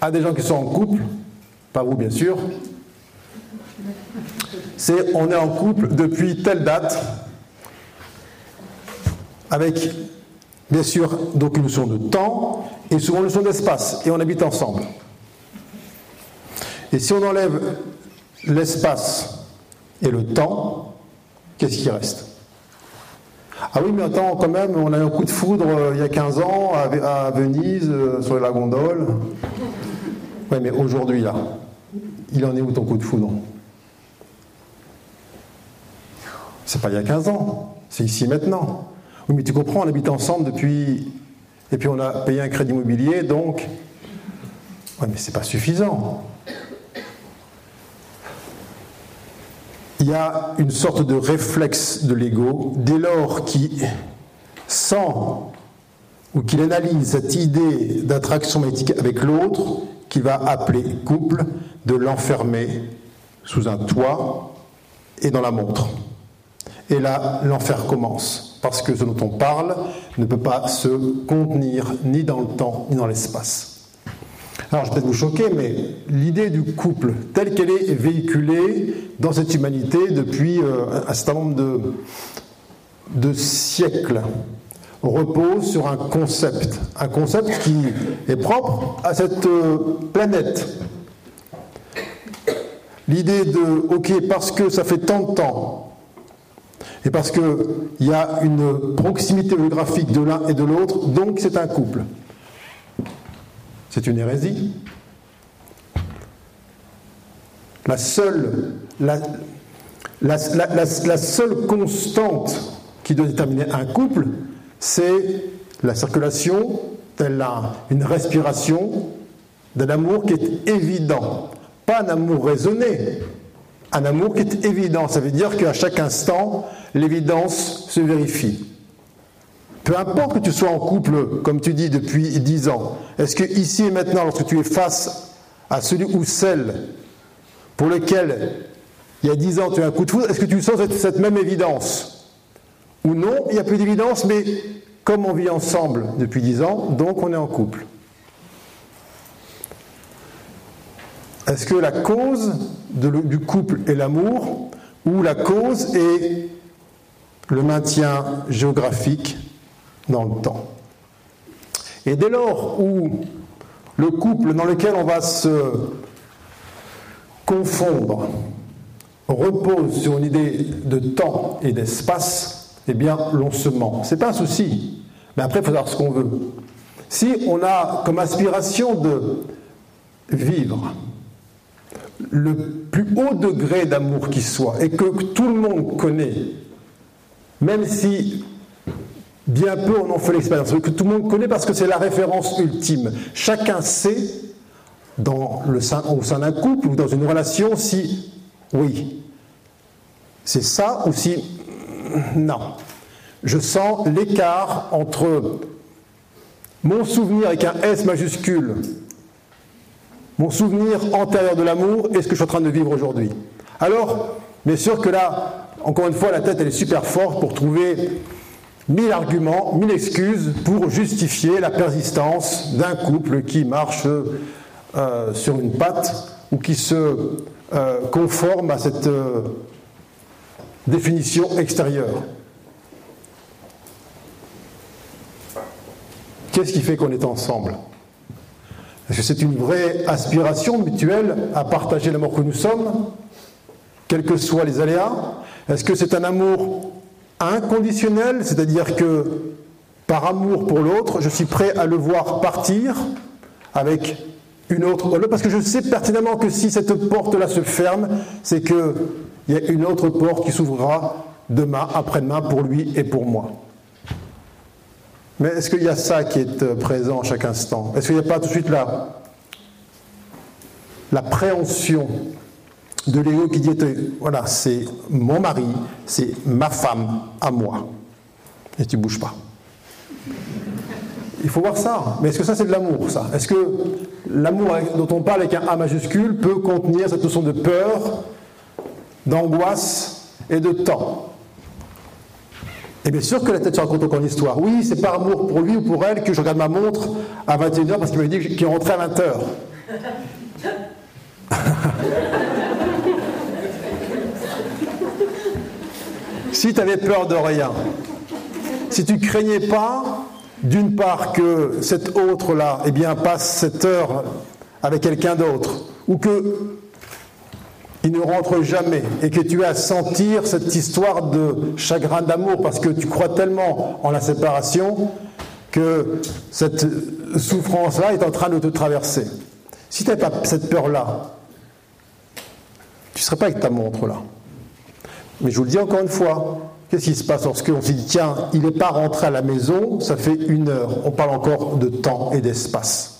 à des gens qui sont en couple, pas vous bien sûr, c'est on est en couple depuis telle date, avec bien sûr donc une notion de temps et souvent une notion d'espace, et on habite ensemble. Et si on enlève l'espace et le temps, qu'est-ce qui reste? Ah oui, mais attends, quand même, on a eu un coup de foudre euh, il y a 15 ans à, Venise, euh, sur la gondole. Oui, mais aujourd'hui, là, il en est où ton coup de foudre? C'est pas il y a 15 ans, c'est ici maintenant. Oui, mais tu comprends, on habite ensemble depuis. Et puis on a payé un crédit immobilier, donc. Oui, mais c'est pas suffisant. Il y a une sorte de réflexe de l'ego dès lors qu'il sent ou qu'il analyse cette idée d'attraction magnétique avec l'autre, qu'il va appeler couple, de l'enfermer sous un toit et dans la montre. Et là, l'enfer commence, parce que ce dont on parle ne peut pas se contenir ni dans le temps ni dans l'espace. Alors, je vais peut-être vous choquer, mais l'idée du couple, telle qu'elle est véhiculée dans cette humanité depuis euh, un certain nombre de, de siècles, repose sur un concept, un concept qui est propre à cette euh, planète. L'idée de, ok, parce que ça fait tant de temps, et parce qu'il y a une proximité géographique de l'un et de l'autre, donc c'est un couple. C'est une hérésie. La seule, constante qui doit déterminer un couple, c'est la circulation, telle une respiration d'un amour qui est évident. Pas un amour raisonné, un amour qui est évident. Ça veut dire qu'à chaque instant, l'évidence se vérifie. Peu importe que tu sois en couple, comme tu dis, depuis dix ans, est-ce que ici et maintenant, lorsque tu es face à celui ou celle pour lequel il y a dix ans tu as un coup de foudre, est-ce que tu sens cette, même évidence? Ou non, il n'y a plus d'évidence, mais comme on vit ensemble depuis dix ans, donc on est en couple. Est-ce que la cause du couple est l'amour ou la cause est le maintien géographique dans le temps. Et dès lors où le couple dans lequel on va se confondre repose sur une idée de temps et d'espace, eh bien, l'on se ment. C'est pas un souci. Mais après, il faut savoir ce qu'on veut. Si on a comme aspiration de vivre le plus haut degré d'amour qui soit et que tout le monde connaît, même si bien peu en ont fait l'expérience, que tout le monde connaît parce que c'est la référence ultime. Chacun sait, dans le sein, au sein d'un couple ou dans une relation, si oui, c'est ça ou si non. Je sens l'écart entre mon souvenir avec un S majuscule, mon souvenir antérieur de l'amour et ce que je suis en train de vivre aujourd'hui. Alors, bien sûr que là, encore une fois, la tête est super forte pour trouver mille arguments, mille excuses pour justifier la persistance d'un couple qui marche euh, sur une patte ou qui se euh, conforme à cette euh, définition extérieure. Qu'est-ce qui fait qu'on est ensemble? Est-ce que c'est une vraie aspiration mutuelle à partager l'amour que nous sommes, quels que soient les aléas? Est-ce que c'est un amour inconditionnel, c'est-à-dire que par amour pour l'autre, je suis prêt à le voir partir avec une autre, parce que je sais pertinemment que si cette porte-là se ferme, c'est qu'il y a une autre porte qui s'ouvrira demain, après-demain, pour lui et pour moi. Mais est-ce qu'il y a ça qui est euh, présent à chaque instant? Est-ce qu'il n'y a pas tout de suite la, la préhension de l'ego qui dit voilà, c'est mon mari, c'est ma femme à moi. Et tu bouges pas. Il faut voir ça. Mais est-ce que ça, c'est de l'amour, ça? Est-ce que l'amour dont on parle avec un A majuscule peut contenir cette notion de peur, d'angoisse et de temps? Et bien sûr que la tête se raconte encore une histoire. Oui, c'est par amour pour lui ou pour elle que je regarde ma montre à 21h parce qu'il m'a dit qu'il rentrait à 20h. si tu avais peur de rien, si tu craignais pas, d'une part, que cet autre-là eh bien, passe cette heure avec quelqu'un d'autre, ou que il ne rentre jamais, et que tu as à sentir cette histoire de chagrin d'amour, parce que tu crois tellement en la séparation que cette souffrance-là est en train de te traverser. Si tu n'avais pas cette peur-là, tu ne serais pas avec ta montre là. Mais je vous le dis encore une fois, qu'est-ce qui se passe lorsque on se dit tiens, il n'est pas rentré à la maison, ça fait une heure. On parle encore de temps et d'espace.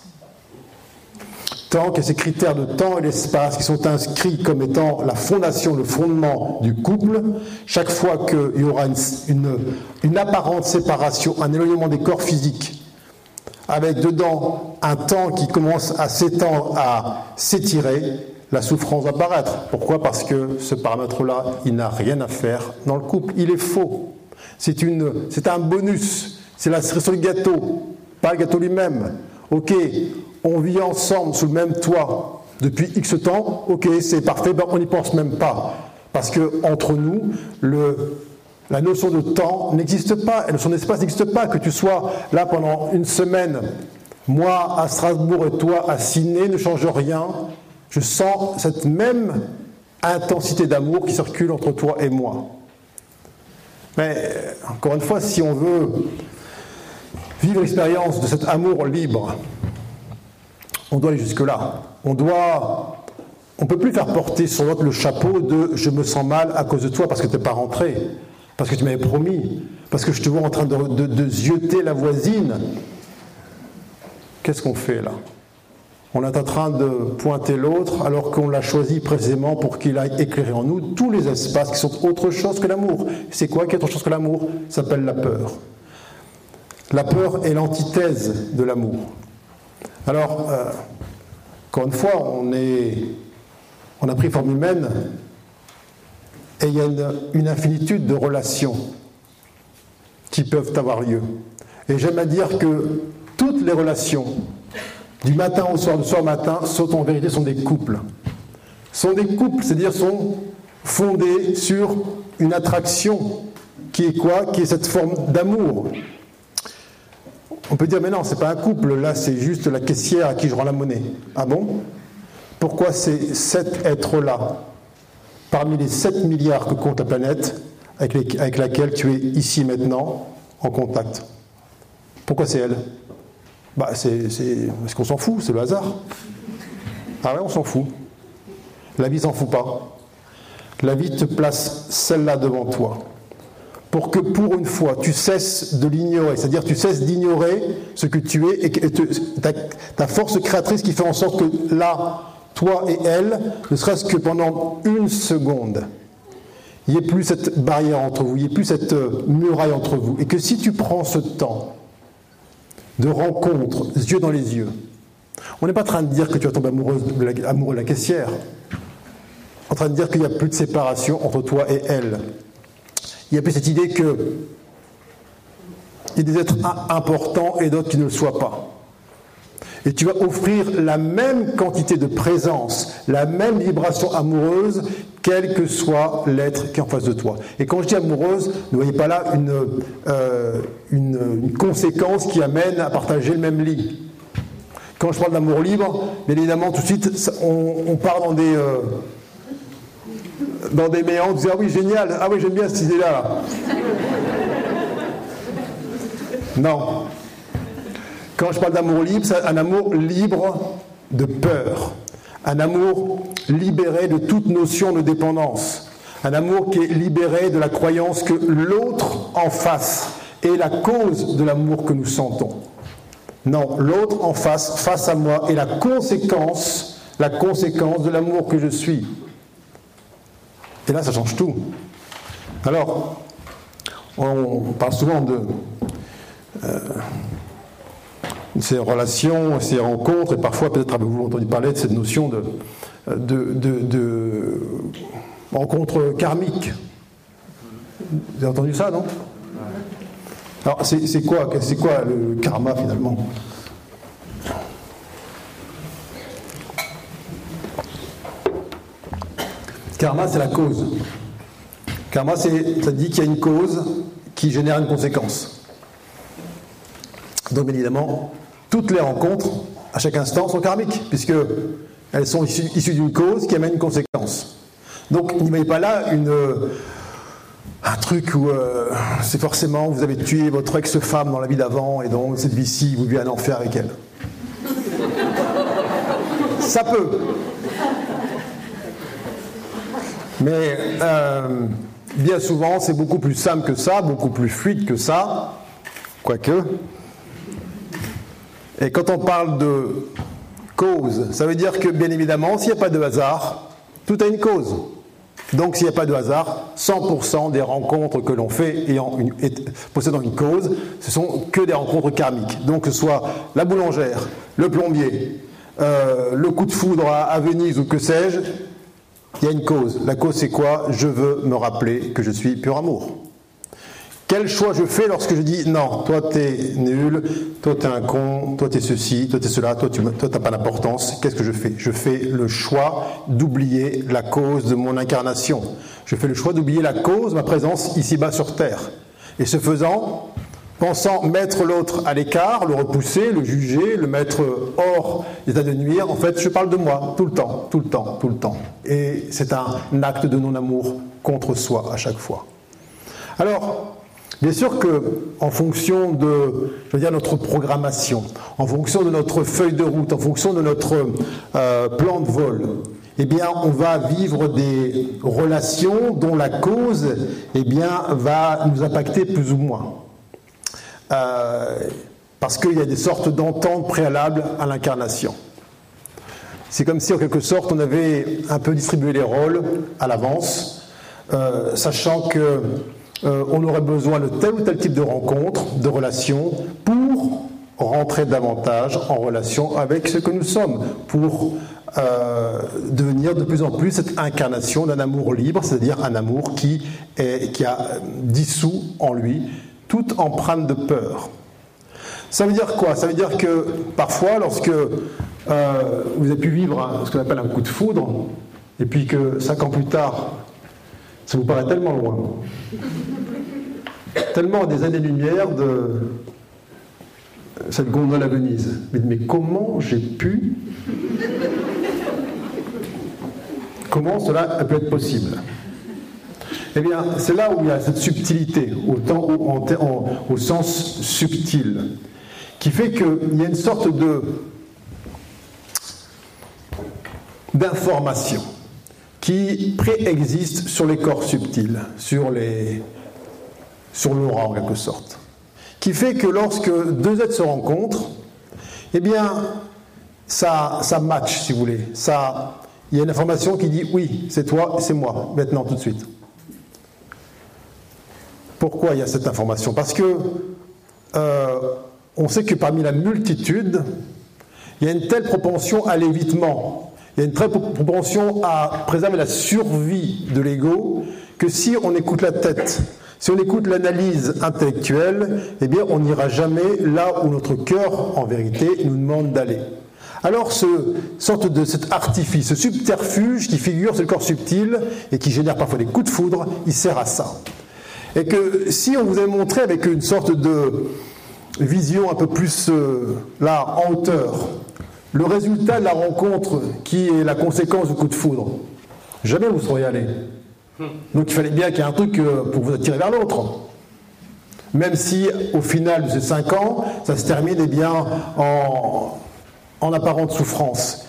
Tant que ces critères de temps et d'espace qui sont inscrits comme étant la fondation, le fondement du couple, chaque fois qu'il y aura une, une apparente séparation, un éloignement des corps physiques, avec dedans un temps qui commence à s'étendre, à s'étirer, la souffrance va apparaître. Pourquoi? Parce que ce paramètre-là, il n'a rien à faire dans le couple. Il est faux. C'est, une, c'est un bonus. C'est la cerise sur le gâteau, pas le gâteau lui-même. Ok, on vit ensemble sous le même toit depuis X temps. Ok, c'est parfait, ben, on n'y pense même pas. Parce que entre nous, le, la notion de temps n'existe pas, la notion d'espace n'existe pas. Que tu sois là pendant une semaine, moi à Strasbourg et toi à Sydney ne change rien je sens cette même intensité d'amour qui circule entre toi et moi. Mais encore une fois, si on veut vivre l'expérience de cet amour libre, on doit aller jusque-là. On doit. On ne peut plus faire porter sur l'autre le chapeau de je me sens mal à cause de toi parce que tu n'es pas rentré, parce que tu m'avais promis, parce que je te vois en train de, de, de zioter la voisine. Qu'est-ce qu'on fait là? On est en train de pointer l'autre alors qu'on l'a choisi précisément pour qu'il aille éclairer en nous tous les espaces qui sont autre chose que l'amour. C'est quoi qui est autre chose que l'amour? Ça s'appelle la peur. La peur est l'antithèse de l'amour. Alors, euh, encore une fois, on, a pris forme humaine et il y a une infinitude de relations qui peuvent avoir lieu. Et j'aime à dire que toutes les relations du matin au soir, du soir au matin, sont en vérité sont des couples. Sont des couples, c'est-à-dire sont fondés sur une attraction qui est quoi? Qui est cette forme d'amour. On peut dire, mais non, c'est pas un couple, là c'est juste la caissière à qui je rends la monnaie. Ah bon? Pourquoi c'est cet être-là, parmi les 7 milliards que compte la planète, avec laquelle tu es ici maintenant en contact? Pourquoi c'est elle? Bah, c'est, est-ce qu'on s'en fout C'est le hasard. Ah ouais, on s'en fout. La vie s'en fout pas. La vie te place celle-là devant toi. Pour que pour une fois, tu cesses de l'ignorer. C'est-à-dire tu cesses d'ignorer ce que tu es et, ta, ta, force créatrice qui fait en sorte que là, toi et elle, ne serait-ce que pendant une seconde, il n'y ait plus cette barrière entre vous, il n'y ait plus cette euh, muraille entre vous. Et que si tu prends ce temps de rencontre, yeux dans les yeux. On n'est pas en train de dire que tu vas tomber amoureuse de la, amoureux de la caissière. En train de dire qu'il n'y a plus de séparation entre toi et elle. Il n'y a plus cette idée que il y a des êtres importants et d'autres qui ne le soient pas. Et tu vas offrir la même quantité de présence, la même vibration amoureuse, quel que soit l'être qui est en face de toi. Et quand je dis amoureuse, ne voyez pas là une, euh, une, conséquence qui amène à partager le même lit. Quand je parle d'amour libre, bien évidemment, tout de suite, on, part dans des, euh, dans des méandres, on dit Ah oui, génial, ah oui, j'aime bien cette idée-là. Là. non. Quand je parle d'amour libre, c'est un amour libre de peur, un amour libéré de toute notion de dépendance, un amour qui est libéré de la croyance que l'autre en face est la cause de l'amour que nous sentons. Non, l'autre en face, face à moi, est la conséquence, la conséquence de l'amour que je suis. Et là, ça change tout. Alors, on parle souvent de... Euh, ces relations, ces rencontres, et parfois peut-être avez-vous entendu parler de cette notion de, de, de rencontre karmique. Vous avez entendu ça, non? Alors, c'est quoi, quoi le karma finalement? Karma, c'est la cause. Karma, ça dit qu'il y a une cause qui génère une conséquence. Donc, évidemment, toutes les rencontres, à chaque instant, sont karmiques, puisque elles sont issues, d'une cause qui amène une conséquence. Donc, n'y voyez pas là une, un truc où euh, c'est forcément vous avez tué votre ex-femme dans la vie d'avant et donc cette vie-ci, vous vivez un enfer avec elle. Ça peut. Mais euh, bien souvent, c'est beaucoup plus simple que ça, beaucoup plus fluide que ça, quoique. Et quand on parle de cause, ça veut dire que bien évidemment, s'il n'y a pas de hasard, tout a une cause. Donc s'il n'y a pas de hasard, 100% des rencontres que l'on fait ayant une, possédant une cause, ce sont que des rencontres karmiques. Donc que ce soit la boulangère, le plombier, euh, le coup de foudre à Venise ou que sais-je, il y a une cause. La cause, c'est quoi? Je veux me rappeler que je suis pur amour. Quel choix je fais lorsque je dis non, toi t'es nul, toi t'es un con, toi t'es ceci, toi t'es cela, toi tu n'as pas d'importance, qu'est-ce que je fais? Je fais le choix d'oublier la cause de mon incarnation. Je fais le choix d'oublier la cause ma présence ici-bas sur Terre. Et ce faisant, pensant mettre l'autre à l'écart, le repousser, le juger, le mettre hors d'état de nuire, en fait, je parle de moi tout le temps, tout le temps, tout le temps. Et c'est un acte de non-amour contre soi à chaque fois. Alors, bien sûr que, fonction de, je veux dire, notre programmation, en fonction de notre feuille de route, en fonction de notre euh, plan de vol, eh bien, on va vivre des relations dont la cause, eh bien, va nous impacter plus ou moins. Euh, parce qu'il y a des sortes d'ententes préalables à l'incarnation. C'est comme si, en quelque sorte, on avait un peu distribué les rôles à l'avance, euh, sachant que euh, on aurait besoin de tel ou tel type de rencontre, de relation, pour rentrer davantage en relation avec ce que nous sommes, pour devenir de plus en plus cette incarnation d'un amour libre, c'est-à-dire un amour qui, est, qui a dissous en lui toute empreinte de peur. Ça veut dire quoi? Ça veut dire que parfois, lorsque euh, vous avez pu vivre ce qu'on appelle un coup de foudre, et puis que cinq ans plus tard, ça vous paraît tellement loin, tellement des années-lumière de cette gondole à Venise. Mais, comment j'ai pu Comment cela a pu être possible? Eh bien, c'est là où il y a cette subtilité, au, sens subtil, qui fait qu'il y a une sorte de d'information qui préexiste sur les corps subtils, sur les sur l'aura en quelque sorte, qui fait que lorsque deux êtres se rencontrent, eh bien, ça, ça match, si vous voulez. Ça, il y a une information qui dit oui, c'est toi, c'est moi, maintenant, tout de suite. Pourquoi il y a cette information? Parce que euh, on sait que parmi la multitude, il y a une telle propension à l'évitement, il y a une telle propension à préserver la survie de l'ego, que si on écoute la tête, si on écoute l'analyse intellectuelle, eh bien on n'ira jamais là où notre cœur, en vérité, nous demande d'aller. Alors, ce sorte de cet artifice, ce subterfuge qui figure sur le corps subtil et qui génère parfois des coups de foudre, il sert à ça. Et que si on vous avait montré avec une sorte de vision un peu plus euh, là, en hauteur, le résultat de la rencontre qui est la conséquence du coup de foudre, jamais vous seriez allé. Donc il fallait bien qu'il y ait un truc euh, pour vous attirer vers l'autre. Même si au final de ces cinq ans, ça se termine eh bien, en, en apparente souffrance.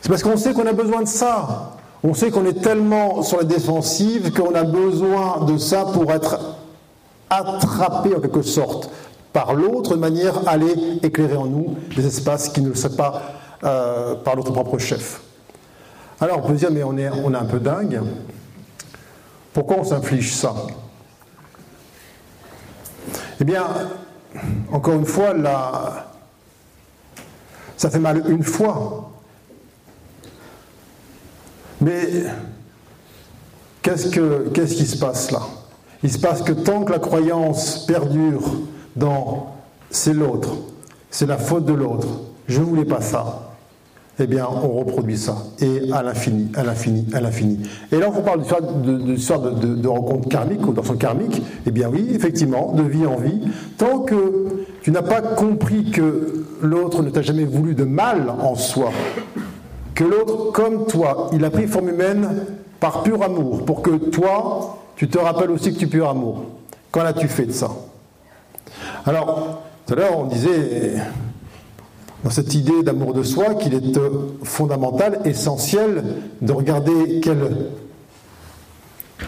C'est parce qu'on sait qu'on a besoin de ça. On sait qu'on est tellement sur la défensive qu'on a besoin de ça pour être attrapé en quelque sorte par l'autre, manière aller éclairer en nous des espaces qui ne le seraient pas euh, par notre propre chef. Alors on peut dire, mais on est, un peu dingue. Pourquoi on s'inflige ça? Eh bien, encore une fois, Ça fait mal une fois. Mais qu'est-ce, que, qu'est-ce qui se passe là? Il se passe que tant que la croyance perdure dans c'est l'autre, c'est la faute de l'autre, je ne voulais pas ça, eh bien, on reproduit ça, et à l'infini, à l'infini, à l'infini. Et là, on parle d'une sorte de, de, rencontre karmique ou son karmique, eh bien oui, effectivement, de vie en vie, tant que tu n'as pas compris que l'autre ne t'a jamais voulu de mal en soi, que l'autre, comme toi, il a pris forme humaine par pur amour, pour que toi, tu te rappelles aussi que tu es pur amour. Qu'en as-tu fait de ça? Alors, tout à l'heure, on disait, dans cette idée d'amour de soi, qu'il est fondamental, essentiel de regarder quelle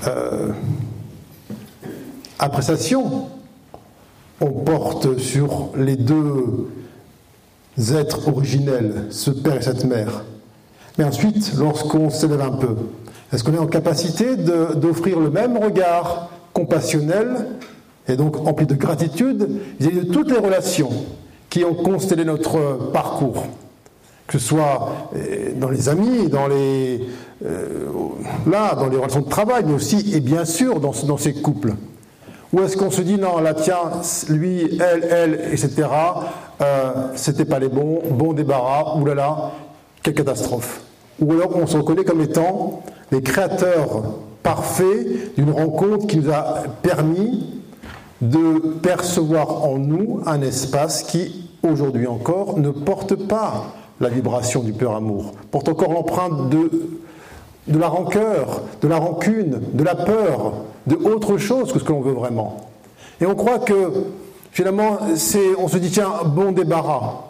euh, appréciation on porte sur les deux êtres originels, ce père et cette mère. Mais ensuite, lorsqu'on s'élève un peu, est-ce qu'on est en capacité d'offrir le même regard compassionnel et donc empli de gratitude vis-à-vis de toutes les relations qui ont constellé notre parcours que ce soit euh, dans les amis, dans les, euh, là, dans les relations de travail, mais aussi, et bien sûr, dans, dans ces couples. Ou est-ce qu'on se dit, non, là, tiens, lui, elle, elle, etc., euh, c'était pas les bons, bon débarras, oulala, quelle catastrophe. Ou alors on se reconnaît comme étant les créateurs parfaits d'une rencontre qui nous a permis de percevoir en nous un espace qui, aujourd'hui encore, ne porte pas la vibration du pur amour, porte encore l'empreinte de, de la rancœur, de la rancune, de la peur, de autre chose que ce que l'on veut vraiment. Et on croit que, finalement, on se dit, tiens, bon débarras.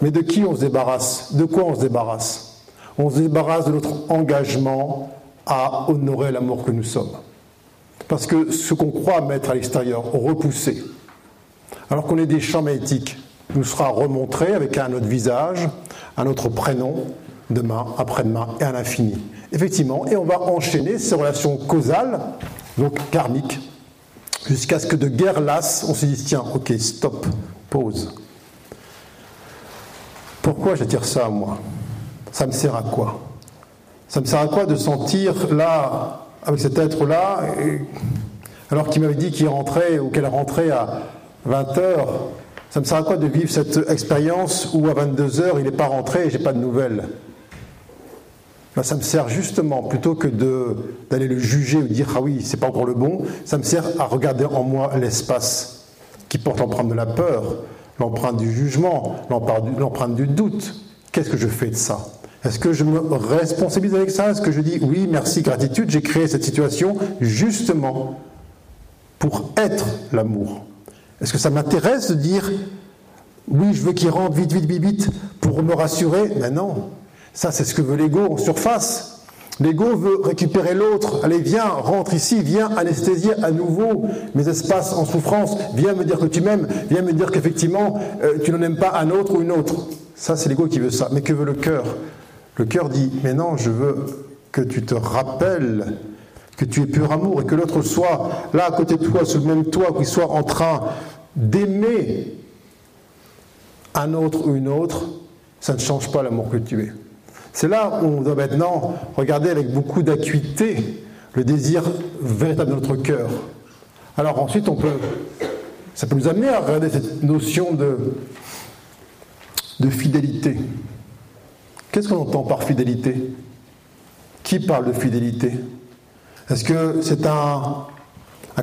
Mais de qui on se débarrasse? De quoi on se débarrasse? On se débarrasse de notre engagement à honorer l'amour que nous sommes. Parce que ce qu'on croit mettre à l'extérieur, repousser, alors qu'on est des champs magnétiques, nous sera remontré avec un autre visage, un autre prénom, demain, après-demain et à l'infini. Effectivement, et on va enchaîner ces relations causales, donc karmiques, jusqu'à ce que de guerre lasse, on se dise tiens, ok, stop, pause. Pourquoi j'attire ça à moi? Ça me sert à quoi? Ça me sert à quoi de sentir là avec cet être-là, alors qu'il m'avait dit qu'il rentrait ou qu'elle rentrait à 20 heures. Ça me sert à quoi de vivre cette expérience où à 22 heures il n'est pas rentré et j'ai pas de nouvelles? Ben, Ça me sert justement, plutôt que d'aller le juger ou dire ah oui, c'est pas encore le bon, ça me sert à regarder en moi l'espace qui porte l'empreinte de la peur, l'empreinte du jugement, l'empreinte du doute. Qu'est-ce que je fais de ça? Est-ce que je me responsabilise avec ça? Est-ce que je dis oui, merci, gratitude, j'ai créé cette situation justement pour être l'amour Est-ce que ça m'intéresse de dire oui, je veux qu'il rentre vite, vite, vite, vite pour me rassurer? Mais non, ça c'est ce que veut l'ego en surface. L'ego veut récupérer l'autre. Allez, viens, rentre ici, viens anesthésier à nouveau mes espaces en souffrance. Viens me dire que tu m'aimes. Viens me dire qu'effectivement, euh, tu n'en aimes pas un autre ou une autre. Ça, c'est l'ego qui veut ça. Mais que veut le cœur? Le cœur dit, mais non, je veux que tu te rappelles que tu es pur amour et que l'autre soit là à côté de toi, sous le même toit, qu'il soit en train d'aimer un autre ou une autre, ça ne change pas l'amour que tu es. C'est là où on doit maintenant regarder avec beaucoup d'acuité le désir véritable de notre cœur. Alors ensuite, on peut, ça peut nous amener à regarder cette notion de, de fidélité. Qu'est-ce qu'on entend par fidélité? Qui parle de fidélité? Est-ce que c'est un,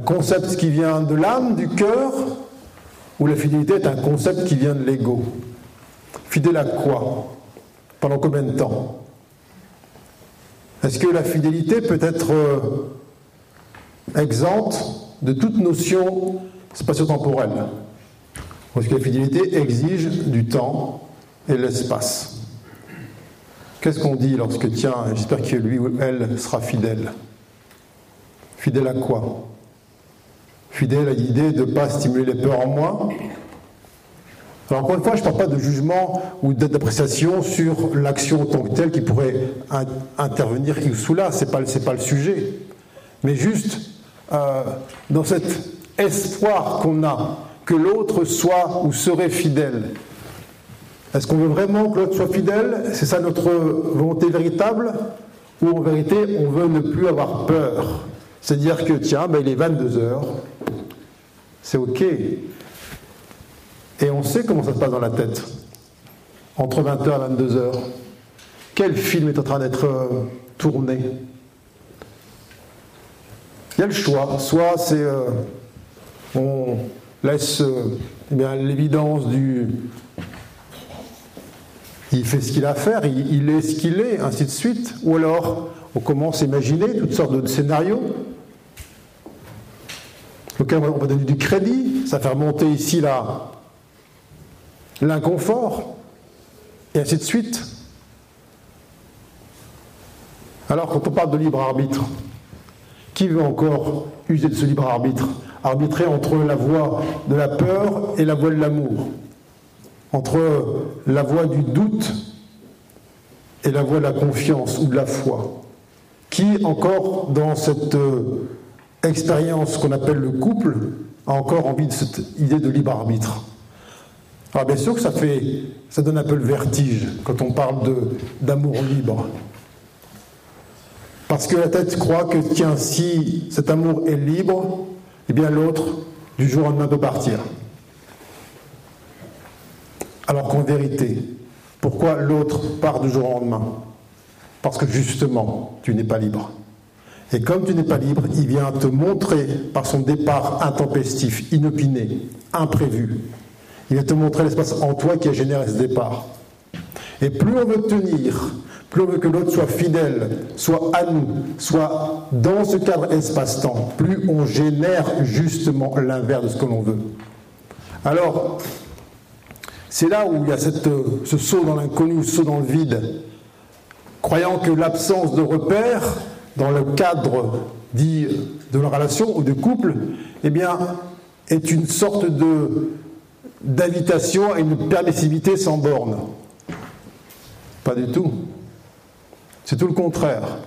concept qui vient de l'âme, du cœur, ou la fidélité est un concept qui vient de l'ego? Fidèle à quoi? Pendant combien de temps? Est-ce que la fidélité peut être euh, exempte de toute notion spatio-temporelle? Est-ce que la fidélité exige du temps et l'espace? Qu'est-ce qu'on dit lorsque, tiens, j'espère que lui ou elle sera fidèle? Fidèle à quoi? Fidèle à l'idée de ne pas stimuler les peurs en moi? Alors encore une fois, je ne parle pas de jugement ou d'appréciation sur l'action en tant que telle qui pourrait intervenir sous là, ce n'est pas, pas, le sujet. Mais juste euh, dans cet espoir qu'on a que l'autre soit ou serait fidèle, Est-ce qu'on veut vraiment que l'autre soit fidèle? C'est ça notre volonté véritable? Ou en vérité, on veut ne plus avoir peur? C'est-à-dire que, tiens, ben, il est 22 heures, c'est OK. Et on sait comment ça se passe dans la tête. Entre 20h et 22h. Quel film est en train d'être euh, tourné? Il y a le choix. Soit c'est. Euh, on laisse euh, eh l'évidence du. Il fait ce qu'il a à faire, il, est ce qu'il est, ainsi de suite. Ou alors, on commence à imaginer toutes sortes de scénarios auxquels on va donner du crédit, ça fait remonter ici là l'inconfort, et ainsi de suite. Alors quand on parle de libre arbitre, qui veut encore user de ce libre arbitre? Arbitrer entre la voie de la peur et la voie de l'amour, entre la voie du doute et la voie de la confiance ou de la foi. Qui encore dans cette euh, expérience qu'on appelle le couple a encore envie de cette idée de libre arbitre? Alors bien sûr que ça fait, ça donne un peu le vertige quand on parle d'amour libre. Parce que la tête croit que, tiens, si cet amour est libre, eh bien l'autre, du jour au lendemain, peut partir. Alors qu'en vérité, pourquoi l'autre part du jour au lendemain? Parce que justement, tu n'es pas libre. Et comme tu n'es pas libre, il vient te montrer par son départ intempestif, inopiné, imprévu, il va te montrer l'espace en toi qui a généré ce départ. Et plus on veut tenir, plus on veut que l'autre soit fidèle, soit à nous, soit dans ce cadre espace-temps, plus on génère justement l'inverse de ce que l'on veut. Alors, c'est là où il y a ce saut dans l'inconnu, ce saut dans le vide, croyant que l'absence de repères dans le cadre dit de la relation ou de couple, eh bien, est une sorte d'invitation à une permissivité sans borne. Pas du tout. C'est tout le contraire.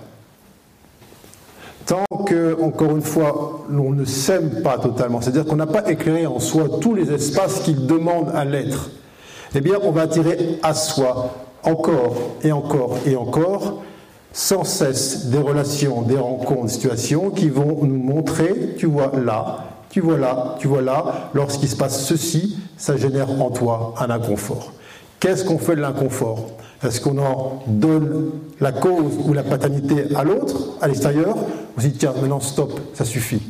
Tant que, encore une fois, l'on ne s'aime pas totalement, c'est-à-dire qu'on n'a pas éclairé en soi tous les espaces qu'il demande à l'être, eh bien, on va attirer à soi encore et encore et encore, sans cesse, des relations, des rencontres, des situations qui vont nous montrer, tu vois là, tu vois là, tu vois là, lorsqu'il se passe ceci, ça génère en toi un inconfort. Qu'est-ce qu'on fait de l'inconfort? Est-ce qu'on en donne la cause ou la paternité à l'autre, à l'extérieur? On se dit, tiens, maintenant stop, ça suffit.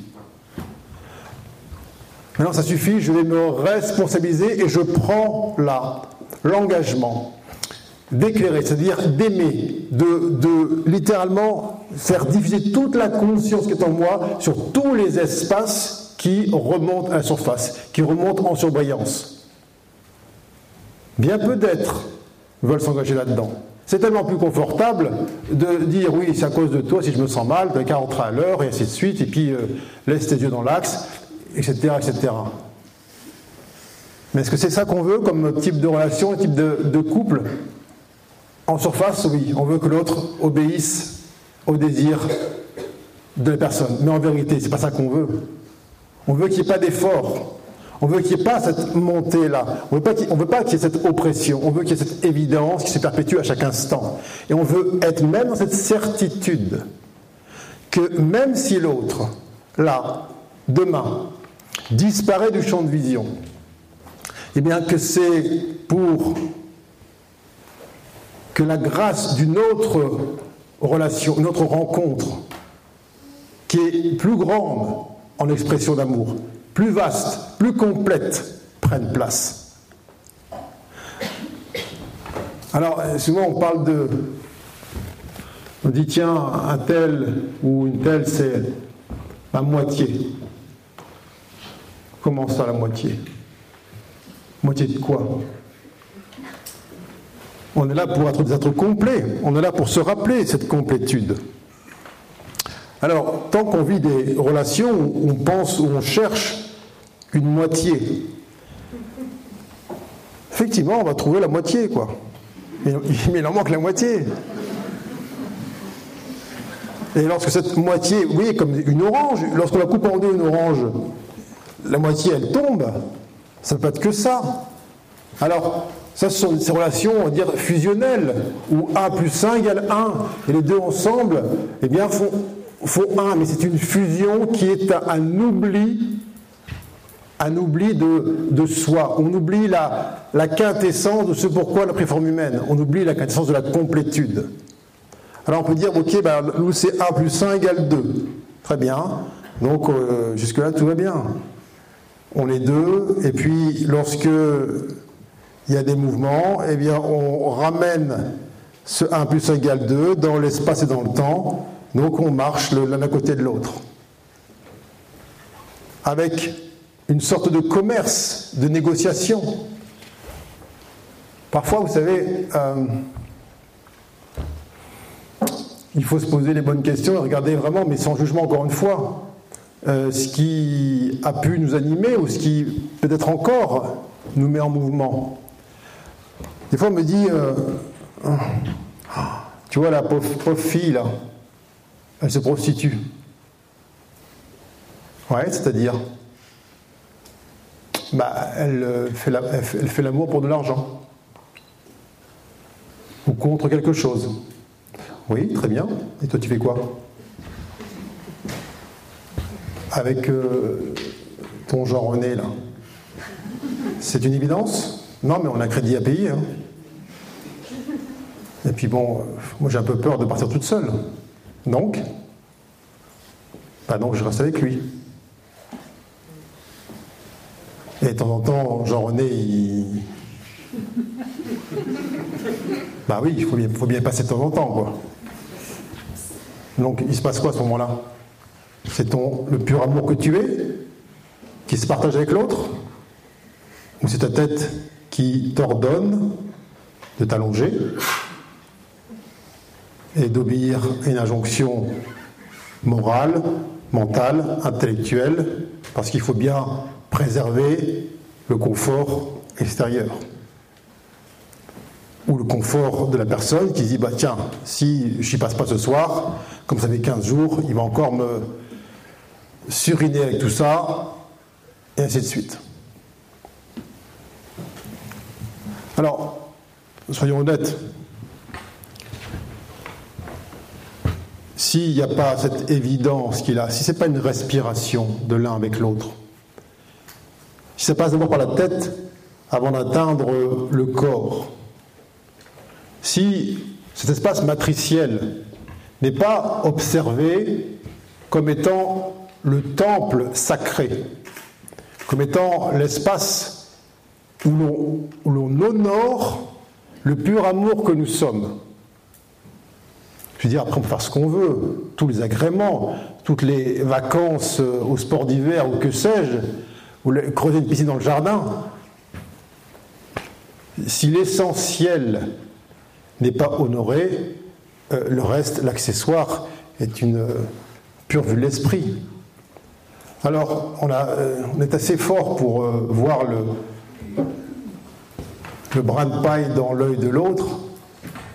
Maintenant ça suffit, je vais me responsabiliser et je prends là l'engagement d'éclairer, c'est-à-dire d'aimer, de, littéralement faire diffuser toute la conscience qui est en moi sur tous les espaces qui remontent à la surface, qui remontent en surbrillance. Bien peu d'êtres veulent s'engager là-dedans. C'est tellement plus confortable de dire oui, c'est à cause de toi si je me sens mal, t'as qu'à rentrer à l'heure, et ainsi de suite, et puis euh, laisse tes yeux dans l'axe, etc.. Mais est-ce que c'est ça qu'on veut comme type de relation, type de, de couple En surface, oui, on veut que l'autre obéisse au désir de la personne. Mais en vérité, c'est pas ça qu'on veut. On veut qu'il n'y ait pas d'effort. On veut qu'il n'y ait pas cette montée-là. On ne veut pas qu'il y ait cette oppression. On veut qu'il y ait cette évidence qui se perpétue à chaque instant. Et on veut être même dans cette certitude que même si l'autre, là, demain, disparaît du champ de vision, eh bien que c'est pour que la grâce d'une autre relation, une autre rencontre, qui est plus grande en expression d'amour, plus vaste, plus complète, prennent place. Alors, souvent on parle de. On dit, tiens, un tel ou une telle, c'est la moitié. Comment ça, la moitié Moitié de quoi? On est là pour être des êtres complets. On est là pour se rappeler cette complétude. Alors, tant qu'on vit des relations où on pense, où on cherche une moitié, effectivement, on va trouver la moitié, quoi. Mais, il en manque la moitié. Et lorsque cette moitié, voyez, comme une orange, lorsqu'on la coupe en deux, une orange, la moitié, elle tombe. Ça peut être que ça. Alors, Ça, ce sont ces relations, on va dire, fusionnelles, où 1 plus 1 égale 1, et les deux ensemble, eh bien, font, font 1, mais c'est une fusion qui est un, oubli, un oubli de, soi. On oublie la, quintessence de ce pourquoi la préforme humaine. On oublie la quintessence de la complétude. Alors on peut dire, ok, ben, nous c'est 1 plus 1 égale 2. Très bien. Donc euh, jusque-là, tout va bien. On est deux, et puis lorsque il y a des mouvements, eh bien on ramène ce 1 plus 1 égale 2 dans l'espace et dans le temps. Donc on marche l'un à côté de l'autre. Avec une sorte de commerce, de négociation. Parfois, vous savez, euh, il faut se poser les bonnes questions et regarder vraiment, mais sans jugement encore une fois, euh, ce qui a pu nous animer ou ce qui peut-être encore nous met en mouvement. Des fois on me dit, euh, tu vois la pauvre, fille là, elle se prostitue. Ouais, c'est-à-dire bah, euh, elle fait l'amour pour de l'argent. Ou contre quelque chose. Oui, très bien. Et toi, tu fais quoi? Avec euh, ton Jean René, là. C'est une évidence? Non, mais on a crédit à payer. Hein. Et puis bon, moi j'ai un peu peur de partir toute seule. Donc, bah donc je reste avec lui. Et de temps en temps, Jean René, il. Bah oui, il faut bien passer de temps en temps, quoi. Donc il se passe quoi à ce moment-là? C'est ton le pur amour que tu es qui se partage avec l'autre? Ou c'est ta tête qui t'ordonne de t'allonger et d'obéir à une injonction morale, mentale, intellectuelle, parce qu'il faut bien préserver le confort extérieur? Ou le confort de la personne qui dit bah tiens, si je n'y passe pas ce soir, comme ça fait 15 jours, il va encore me suriner avec tout ça, et ainsi de suite. Alors, soyons honnêtes, s'il n'y a pas cette évidence qu'il a, si ce n'est pas une respiration de l'un avec l'autre, si ça passe d'abord par la tête avant d'atteindre le corps, si cet espace matriciel n'est pas observé comme étant le temple sacré, comme étant l'espace où l'on honore le pur amour que nous sommes. Je veux dire, après on peut faire ce qu'on veut, tous les agréments, toutes les vacances euh, au sport d'hiver ou que sais-je, ou creuser une piscine dans le jardin. Si l'essentiel n'est pas honoré, euh, le reste, l'accessoire, est une euh, pure vue de l'esprit. Alors, euh, on, est assez fort pour voir le, brin de paille dans l'œil de l'autre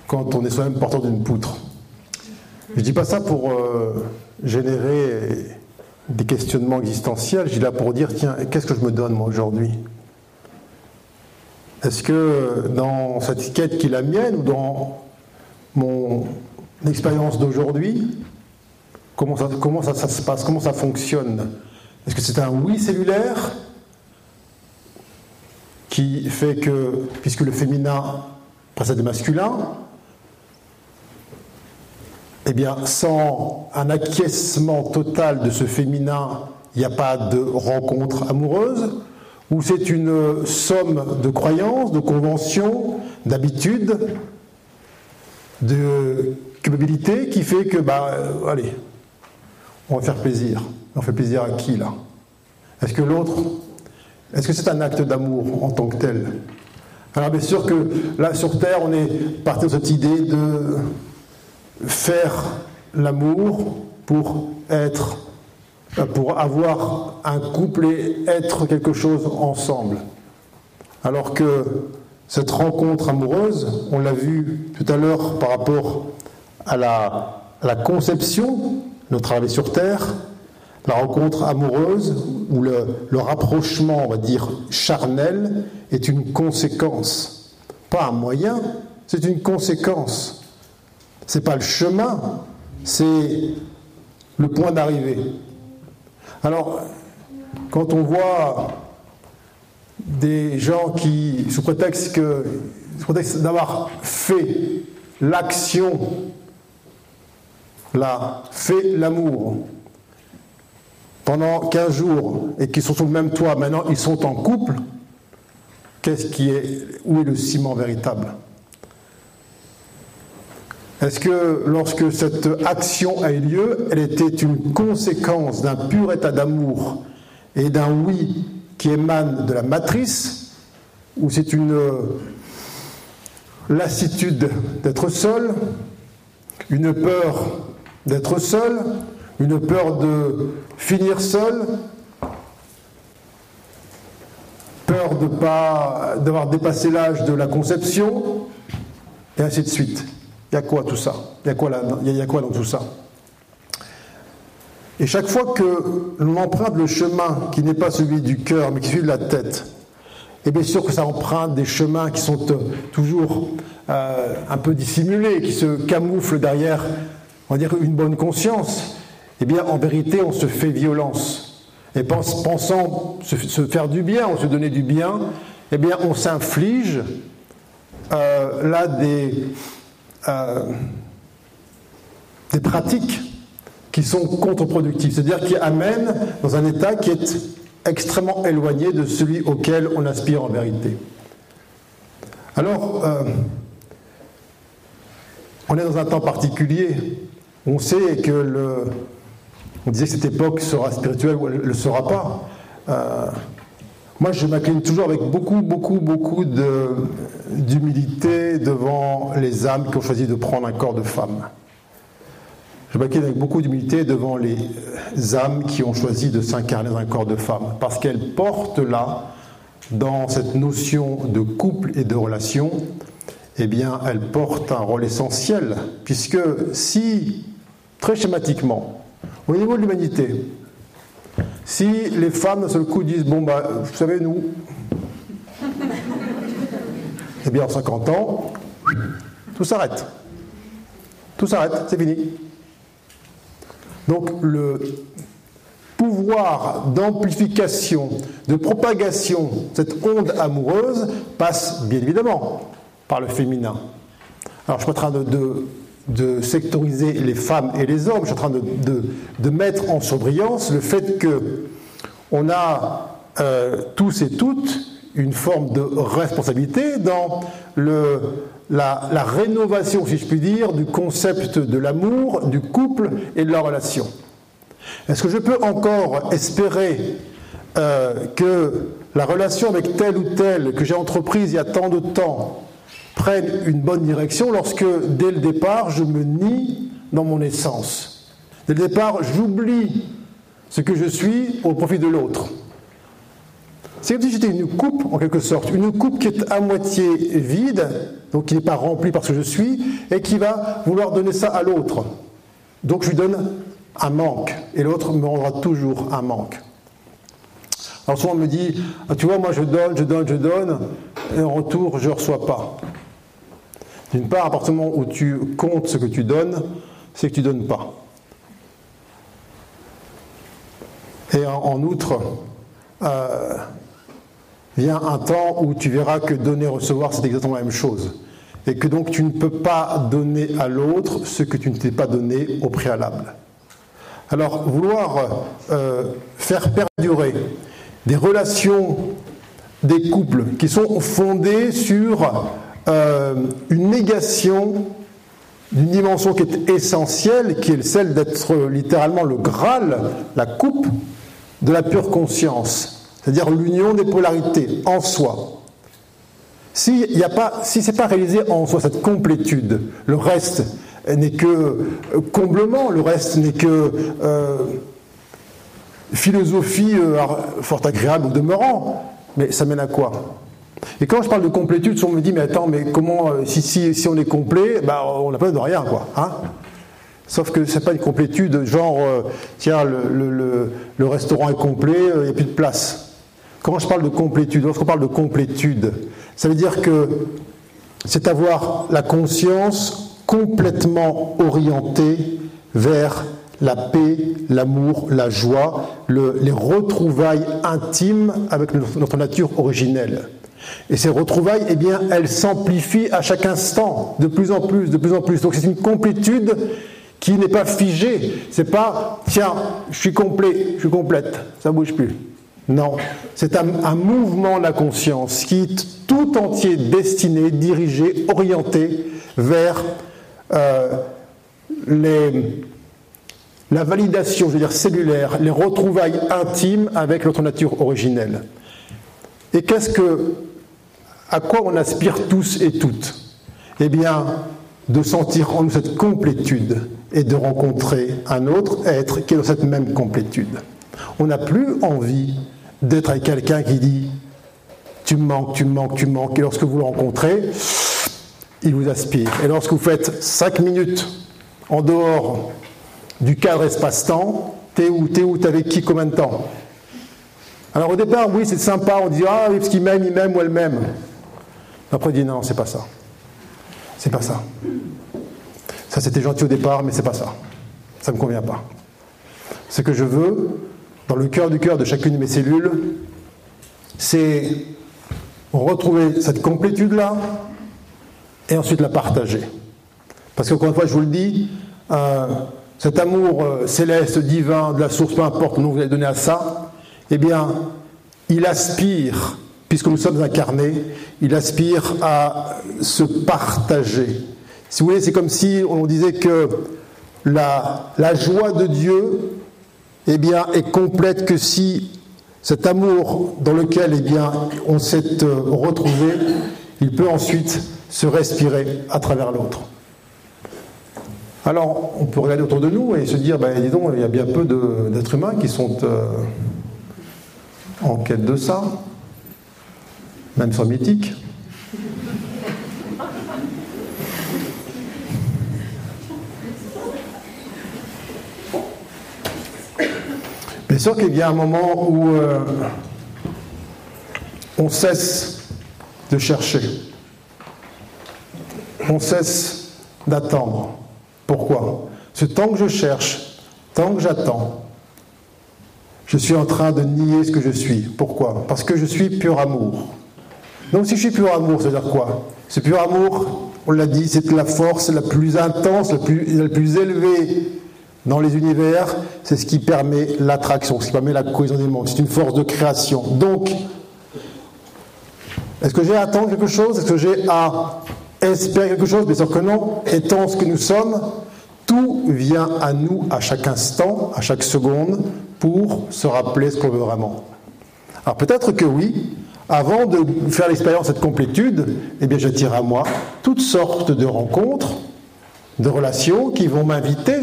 quand on est soi-même porteur d'une poutre. Je ne dis pas ça pour générer des questionnements existentiels, je dis là pour dire, tiens, qu'est-ce que je me donne moi aujourd'hui? Est-ce que dans cette quête qui est la mienne ou dans mon expérience d'aujourd'hui, comment ça, se passe, comment ça fonctionne? Est-ce que c'est un oui cellulaire qui fait que, puisque le féminin précède le masculin, eh bien, sans un acquiescement total de ce féminin, il n'y a pas de rencontre amoureuse où c'est une somme de croyances, de conventions, d'habitudes, de culpabilité qui fait que, bah, euh, allez, on va faire plaisir. On fait plaisir à qui là? Est-ce que l'autre, est-ce que c'est un acte d'amour en tant que tel? Alors bien sûr que là sur Terre, on est parti de cette idée de faire l'amour pour être euh, pour avoir un couple et être quelque chose ensemble. Alors que cette rencontre amoureuse, on l'a vu tout à l'heure par rapport à la, conception, notre arrivée sur Terre, la rencontre amoureuse ou le, rapprochement, on va dire, charnel, est une conséquence. pas un moyen, c'est une conséquence. C'est pas le chemin, c'est le point d'arrivée. Alors, quand on voit des gens qui, sous prétexte, sous prétexte d'avoir fait l'action, là, fait l'amour pendant 15 jours et qui sont sous le même toit, maintenant ils sont en couple, qu'est-ce qui est, où est le ciment véritable? Est-ce que lorsque cette action a eu lieu, elle était une conséquence d'un pur état d'amour et d'un oui qui émane de la matrice, ou c'est une lassitude d'être seul, une peur d'être seul, une peur de finir seul, peur de pas d'avoir dépassé l'âge de la conception, et ainsi de suite. Il y a quoi tout ça? Il y, a quoi y a quoi dans tout ça? Et chaque fois que l'on emprunte le chemin qui n'est pas celui du cœur, mais qui est celui de la tête, et eh bien sûr que ça emprunte des chemins qui sont euh, toujours euh, un peu dissimulés, qui se camouflent derrière, on va dire, une bonne conscience, eh bien en vérité on se fait violence. Et pensant se, faire du bien, ou se donner du bien, eh bien on s'inflige euh, là des, euh, des pratiques qui sont contre-productives, c'est-à-dire qui amènent dans un état qui est extrêmement éloigné de celui auquel on aspire en vérité. Alors, euh, on est dans un temps particulier. On sait que le. On disait que cette époque sera spirituelle ou elle ne le sera pas. Euh, moi, je m'incline toujours avec beaucoup, beaucoup, beaucoup d'humilité devant les âmes qui ont choisi de prendre un corps de femme. Je m'incline avec beaucoup d'humilité devant les âmes qui ont choisi de s'incarner dans un corps de femme, parce qu'elles portent là, dans cette notion de couple et de relation, eh bien, elles portent un rôle essentiel, puisque si, très schématiquement, au niveau de l'humanité, si les femmes d'un seul coup disent Bon, bah, vous savez, nous, eh bien, en 50 ans, tout s'arrête. Tout s'arrête, c'est fini. Donc, le pouvoir d'amplification, de propagation cette onde amoureuse passe bien évidemment par le féminin. Alors, je suis en train de sectoriser les femmes et les hommes. Je suis en train de, mettre en surbrillance le fait que on a euh, tous et toutes une forme de responsabilité dans le, la, la, rénovation, si je puis dire, du concept de l'amour, du couple et de la relation. Est-ce que je peux encore espérer euh, que la relation avec tel ou tel que j'ai entreprise il y a tant de temps prennent une bonne direction lorsque, dès le départ, je me nie dans mon essence. Dès le départ, j'oublie ce que je suis au profit de l'autre. C'est comme si j'étais une coupe, en quelque sorte, une coupe qui est à moitié vide, donc qui n'est pas remplie par ce que je suis, et qui va vouloir donner ça à l'autre. Donc je lui donne un manque, et l'autre me rendra toujours un manque. Alors souvent on me dit, ah, tu vois, moi je donne, je donne, je donne, et en retour je ne reçois pas. D'une part, à partir du moment où tu comptes ce que tu donnes, c'est que tu ne donnes pas. Et en, outre, euh, vient un temps où tu verras que donner, recevoir, c'est exactement la même chose. Et que donc tu ne peux pas donner à l'autre ce que tu ne t'es pas donné au préalable. Alors, vouloir euh, faire perdurer des relations, des couples qui sont fondés sur euh, une négation d'une dimension qui est essentielle, qui est celle d'être littéralement le Graal, la coupe de la pure conscience, c'est-à-dire l'union des polarités en soi. Si ce pas, si c'est pas réalisé en soi cette complétude, le reste n'est que euh, comblement, le reste n'est que euh, philosophie fort agréable ou demeurant, mais ça mène à quoi? Et quand je parle de complétude, on me dit, mais attends, mais comment, euh, si, si, si on est complet, bah, on n'a pas de rien, quoi. Hein Sauf que c'est pas une complétude, genre, euh, tiens, le, le, le, restaurant est complet, euh, il n'y a plus de place. Quand je parle de complétude, lorsqu'on parle de complétude, ça veut dire que c'est avoir la conscience complètement orientée vers la paix, l'amour, la joie, les retrouvailles intimes avec notre nature originelle. Et ces retrouvailles, eh bien, elles s'amplifient à chaque instant, de plus en plus, de plus en plus. Donc c'est une complétude qui n'est pas figée. C'est pas, tiens, je suis complet, je suis complète, ça bouge plus. Non, c'est un, mouvement de la conscience qui est tout entier destiné, dirigé, orienté vers euh, les, la validation, je veux dire cellulaire, les retrouvailles intimes avec notre nature originelle. Et qu'est-ce que, à quoi on aspire tous et toutes? Eh bien, de sentir en nous cette complétude et de rencontrer un autre être qui est dans cette même complétude. On n'a plus envie d'être avec quelqu'un qui dit tu me manques, tu me manques, tu me manques, et lorsque vous le rencontrez, il vous aspire. Et lorsque vous faites cinq minutes en dehors du cadre espace-temps, t'es où, t'es où, t'es avec qui, combien de temps? Alors au départ, oui, c'est sympa, on dit ah parce qu'il m'aime, il m'aime ou elle m'aime. Après, il dit non, c'est pas ça. C'est pas ça. Ça, c'était gentil au départ, mais c'est pas ça. Ça ne me convient pas. Ce que je veux, dans le cœur du cœur de chacune de mes cellules, c'est retrouver cette complétude-là et ensuite la partager. Parce qu'encore une fois, je vous le dis, euh, cet amour euh, céleste, divin, de la source, peu importe que vous avez donné à ça, eh bien, il aspire, puisque nous sommes incarnés, il aspire à se partager. Si vous voulez, c'est comme si on disait que la, joie de Dieu eh bien, est complète que si cet amour dans lequel eh on s'est euh, retrouvé, il peut ensuite se respirer à travers l'autre. Alors, on peut regarder autour de nous et se dire, ben, dis il y a bien peu d'êtres humains qui sont euh, en quête de ça, même mythique. Bien sûr qu'il y a un moment où euh, on cesse de chercher, on cesse d'attendre. Pourquoi? Ce temps que je cherche, tant que j'attends, je suis en train de nier ce que je suis. Pourquoi? Parce que je suis pur amour. Donc si je suis pur amour, ça veut dire quoi? Ce pur amour, on l'a dit, c'est la force la plus intense, la plus, la plus élevée dans les univers, c'est ce qui permet l'attraction, ce qui permet la cohésion des mondes. C'est une force de création. Donc, est-ce que j'ai à attendre quelque chose? Est-ce que j'ai à espérer quelque chose? Bien sûr que non. Étant ce que nous sommes, tout vient à nous à chaque instant, à chaque seconde, pour se rappeler ce qu'on veut vraiment. Alors peut-être que oui, avant de faire l'expérience de cette complétude, eh bien j'attire à moi toutes sortes de rencontres, de relations qui vont m'inviter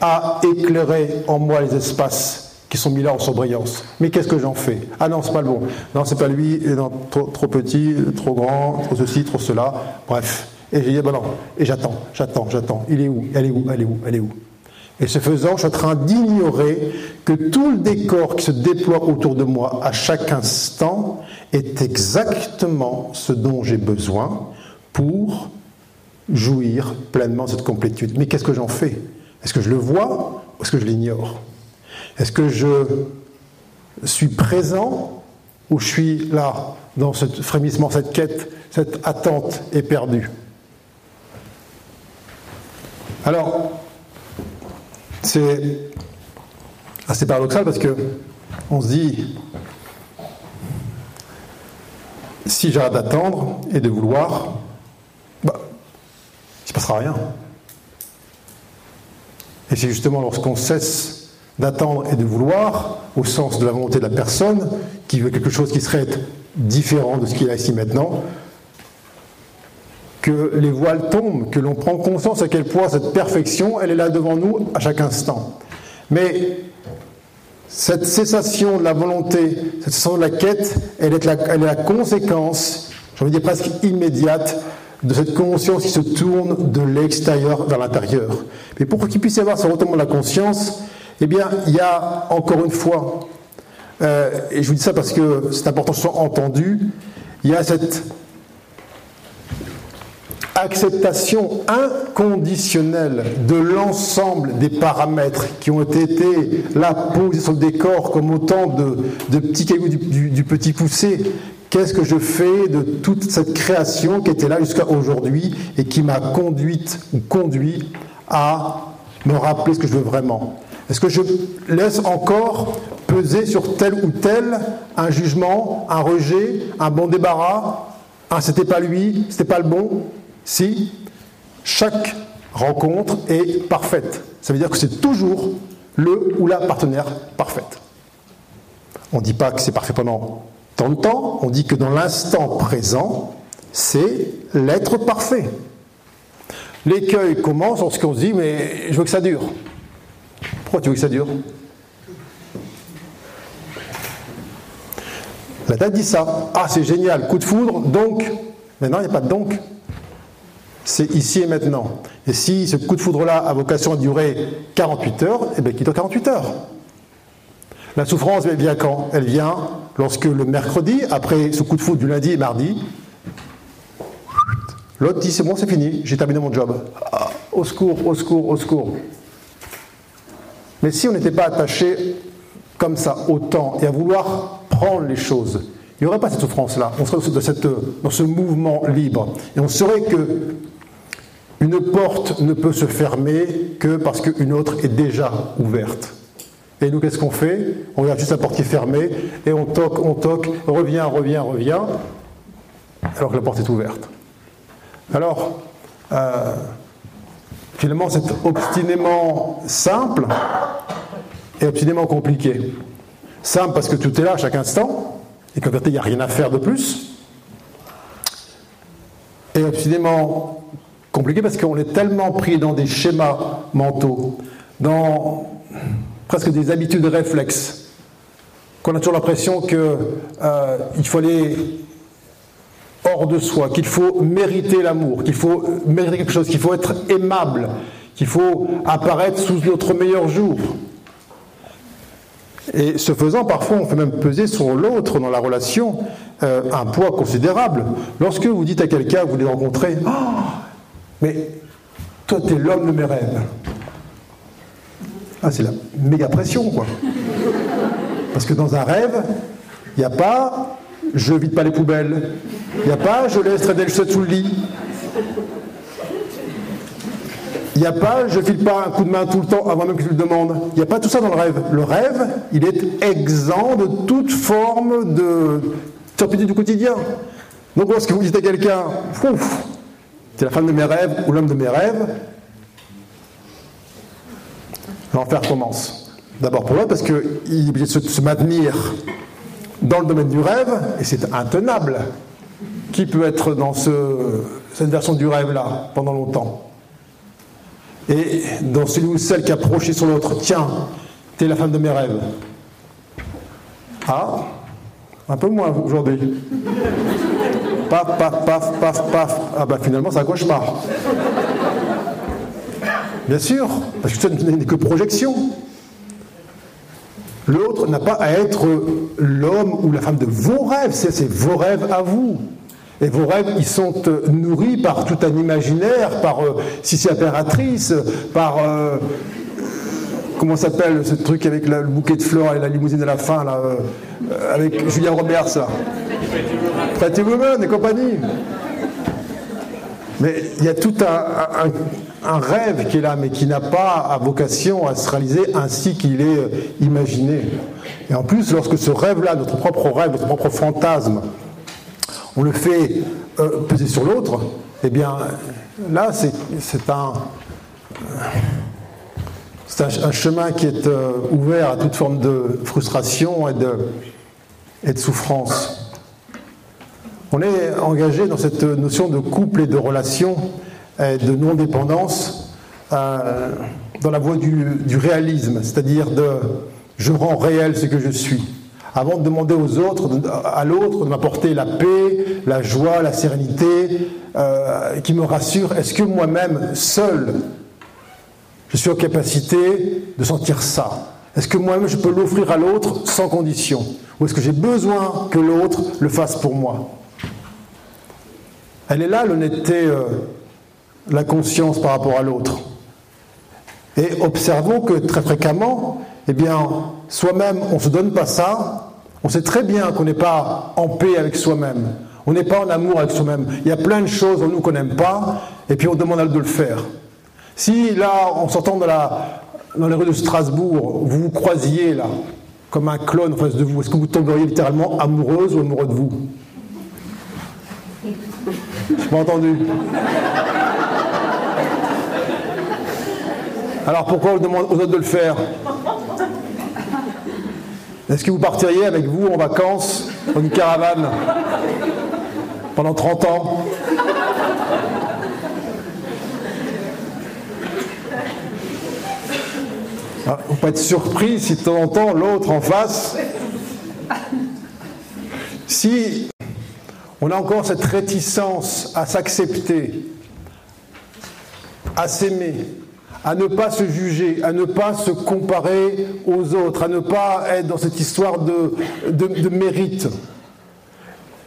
à éclairer en moi les espaces qui sont mis là en surbrillance. Mais qu'est-ce que j'en fais? Ah non, c'est pas le bon. Non, c'est pas lui, non, trop, petit, trop grand, trop ceci, trop cela. Bref. Et j'ai dit, ben non. Et j'attends, j'attends, j'attends. Il est où? Elle est où? Elle est où? Elle est où? Et ce faisant, je suis en train d'ignorer que tout le décor qui se déploie autour de moi à chaque instant est exactement ce dont j'ai besoin pour jouir pleinement de cette complétude. Mais qu'est-ce que j'en fais? Est-ce que je le vois ou est-ce que je l'ignore? Est-ce que je suis présent ou je suis là, dans ce frémissement, cette quête, cette attente éperdue? Alors, c'est assez paradoxal parce que on se dit si j'arrête d'attendre et de vouloir, bah, il ne se passera rien. Et c'est justement lorsqu'on cesse d'attendre et de vouloir, au sens de la volonté de la personne, qui veut quelque chose qui serait différent de ce qu'il a ici maintenant, que les voiles tombent, que l'on prend conscience à quel point cette perfection, elle est là devant nous à chaque instant. Mais cette cessation de la volonté, cette cessation de la quête, elle est la, conséquence, j'ai envie de dire presque immédiate, de cette conscience qui se tourne de l'extérieur vers l'intérieur. Mais pour qu'il puisse y avoir ce retournement de la conscience, eh bien, il y a encore une fois, euh, et je vous dis ça parce que c'est important que ce soit entendu, il y a cette acceptation inconditionnelle de l'ensemble des paramètres qui ont été là posés sur le décor comme autant de, petits cailloux du, petit poussé. Qu'est-ce que je fais de toute cette création qui était là jusqu'à aujourd'hui et qui m'a conduite ou conduit à me rappeler ce que je veux vraiment? Est-ce que je laisse encore peser sur tel ou tel un jugement, un rejet, un bon débarras? Ah, c'était pas lui, c'était pas le bon? Si chaque rencontre est parfaite. Ça veut dire que c'est toujours le ou la partenaire parfaite. On ne dit pas que c'est parfait pendant tant de temps, on dit que dans l'instant présent, c'est l'être parfait. L'écueil commence lorsqu'on se dit mais je veux que ça dure. Pourquoi tu veux que ça dure? La date dit ça. Ah c'est génial, coup de foudre, donc. Mais non, il n'y a pas de donc c'est ici et maintenant. Et si ce coup de foudre-là a vocation à durer 48 heures, eh bien qu'il dure 48 heures? La souffrance, elle vient quand Elle vient lorsque le mercredi, après ce coup de foudre du lundi et mardi, l'autre dit c'est bon, c'est fini, j'ai terminé mon job. Ah, au secours, au secours, au secours. Mais si on n'était pas attaché comme ça au temps et à vouloir prendre les choses, il n'y aurait pas cette souffrance-là. On serait dans ce mouvement libre. Et on saurait que une porte ne peut se fermer que parce qu'une autre est déjà ouverte. Et nous, qu'est-ce qu'on fait? On regarde juste la porte qui est fermée et on toque, on toque, revient, revient, revient, alors que la porte est ouverte. Alors, euh, finalement, c'est obstinément simple et obstinément compliqué. Simple parce que tout est là à chaque instant et qu'en vérité, il n'y a rien à faire de plus. Et obstinément compliqué parce qu'on est tellement pris dans des schémas mentaux, dans presque des habitudes réflexes, qu'on a toujours l'impression qu'il euh, faut aller hors de soi, qu'il faut mériter l'amour, qu'il faut mériter quelque chose, qu'il faut être aimable, qu'il faut apparaître sous notre meilleur jour. Et ce faisant, parfois, on fait même peser sur l'autre dans la relation euh, un poids considérable. Lorsque vous dites à quelqu'un, vous les rencontrez, oh, mais toi, tu es l'homme de mes rêves. Ah, c'est la méga pression, quoi. Parce que dans un rêve, il n'y a pas je vide pas les poubelles, il n'y a pas je laisse le sous le lit, il n'y a pas je file pas un coup de main tout le temps avant même que je le demande. Il n'y a pas tout ça dans le rêve. Le rêve, il est exempt de toute forme de turpitude du quotidien. Donc lorsque vous dites à quelqu'un, ouf, c'est la femme de mes rêves ou l'homme de mes rêves, l'enfer commence. D'abord pour l'homme parce qu'il est obligé de se, maintenir dans le domaine du rêve, et c'est intenable. Qui peut être dans cette version du rêve-là pendant longtemps? Et dans celui ou celle qui a approché sur l'autre, tiens, t'es la femme de mes rêves. Ah, un peu moins aujourd'hui paf, paf, paf, paf, paf. Ah bah finalement, c'est un cauchemar. Bien sûr, parce que ça n'est que projection. L'autre n'a pas à être l'homme ou la femme de vos rêves, c'est vos rêves à vous. Et vos rêves, ils sont euh, nourris par tout un imaginaire, par euh, Sissi par euh, comment s'appelle ce truc avec le bouquet de fleurs et la limousine à la fin, là, avec Julien Roberts, là. Pretty Woman et compagnie. Mais il y a tout un, rêve qui est là, mais qui n'a pas vocation à se réaliser ainsi qu'il est euh, imaginé. Et en plus, lorsque ce rêve-là, notre propre rêve, notre propre fantasme, on le fait euh, peser sur l'autre, eh bien, là, c'est un, c'est un, chemin qui est euh, ouvert à toute forme de frustration et de, souffrance. On est engagé dans cette notion de couple et de relation, et de non-dépendance, euh, dans la voie du, réalisme, c'est-à-dire de je rends réel ce que je suis. Avant de demander aux autres, à l'autre de m'apporter la paix, la joie, la sérénité, euh, qui me rassure, est-ce que moi-même, seul, je suis en capacité de sentir ça? Est-ce que moi-même, je peux l'offrir à l'autre sans condition? Ou est-ce que j'ai besoin que l'autre le fasse pour moi? Elle est là l'honnêteté euh, la conscience par rapport à l'autre. Et observons que très fréquemment, eh bien, soi-même, on ne se donne pas ça. On sait très bien qu'on n'est pas en paix avec soi-même. On n'est pas en amour avec soi-même. Il y a plein de choses en nous qu'on n'aime pas, et puis on demande à de le faire. Si là, en sortant dans les rues de Strasbourg, vous vous croisiez là, comme un clone en face de vous, est-ce que vous tomberiez littéralement amoureuse ou amoureux de vous? Je pas entendu. Alors pourquoi on demande aux autres de le faire? Est-ce que vous partiriez avec vous en vacances dans une caravane pendant 30 ans ah, faut pas être surpris si de temps en temps l'autre en face, si on a encore cette réticence à s'accepter, à s'aimer, à ne pas se juger, à ne pas se comparer aux autres, à ne pas être dans cette histoire de, de, mérite,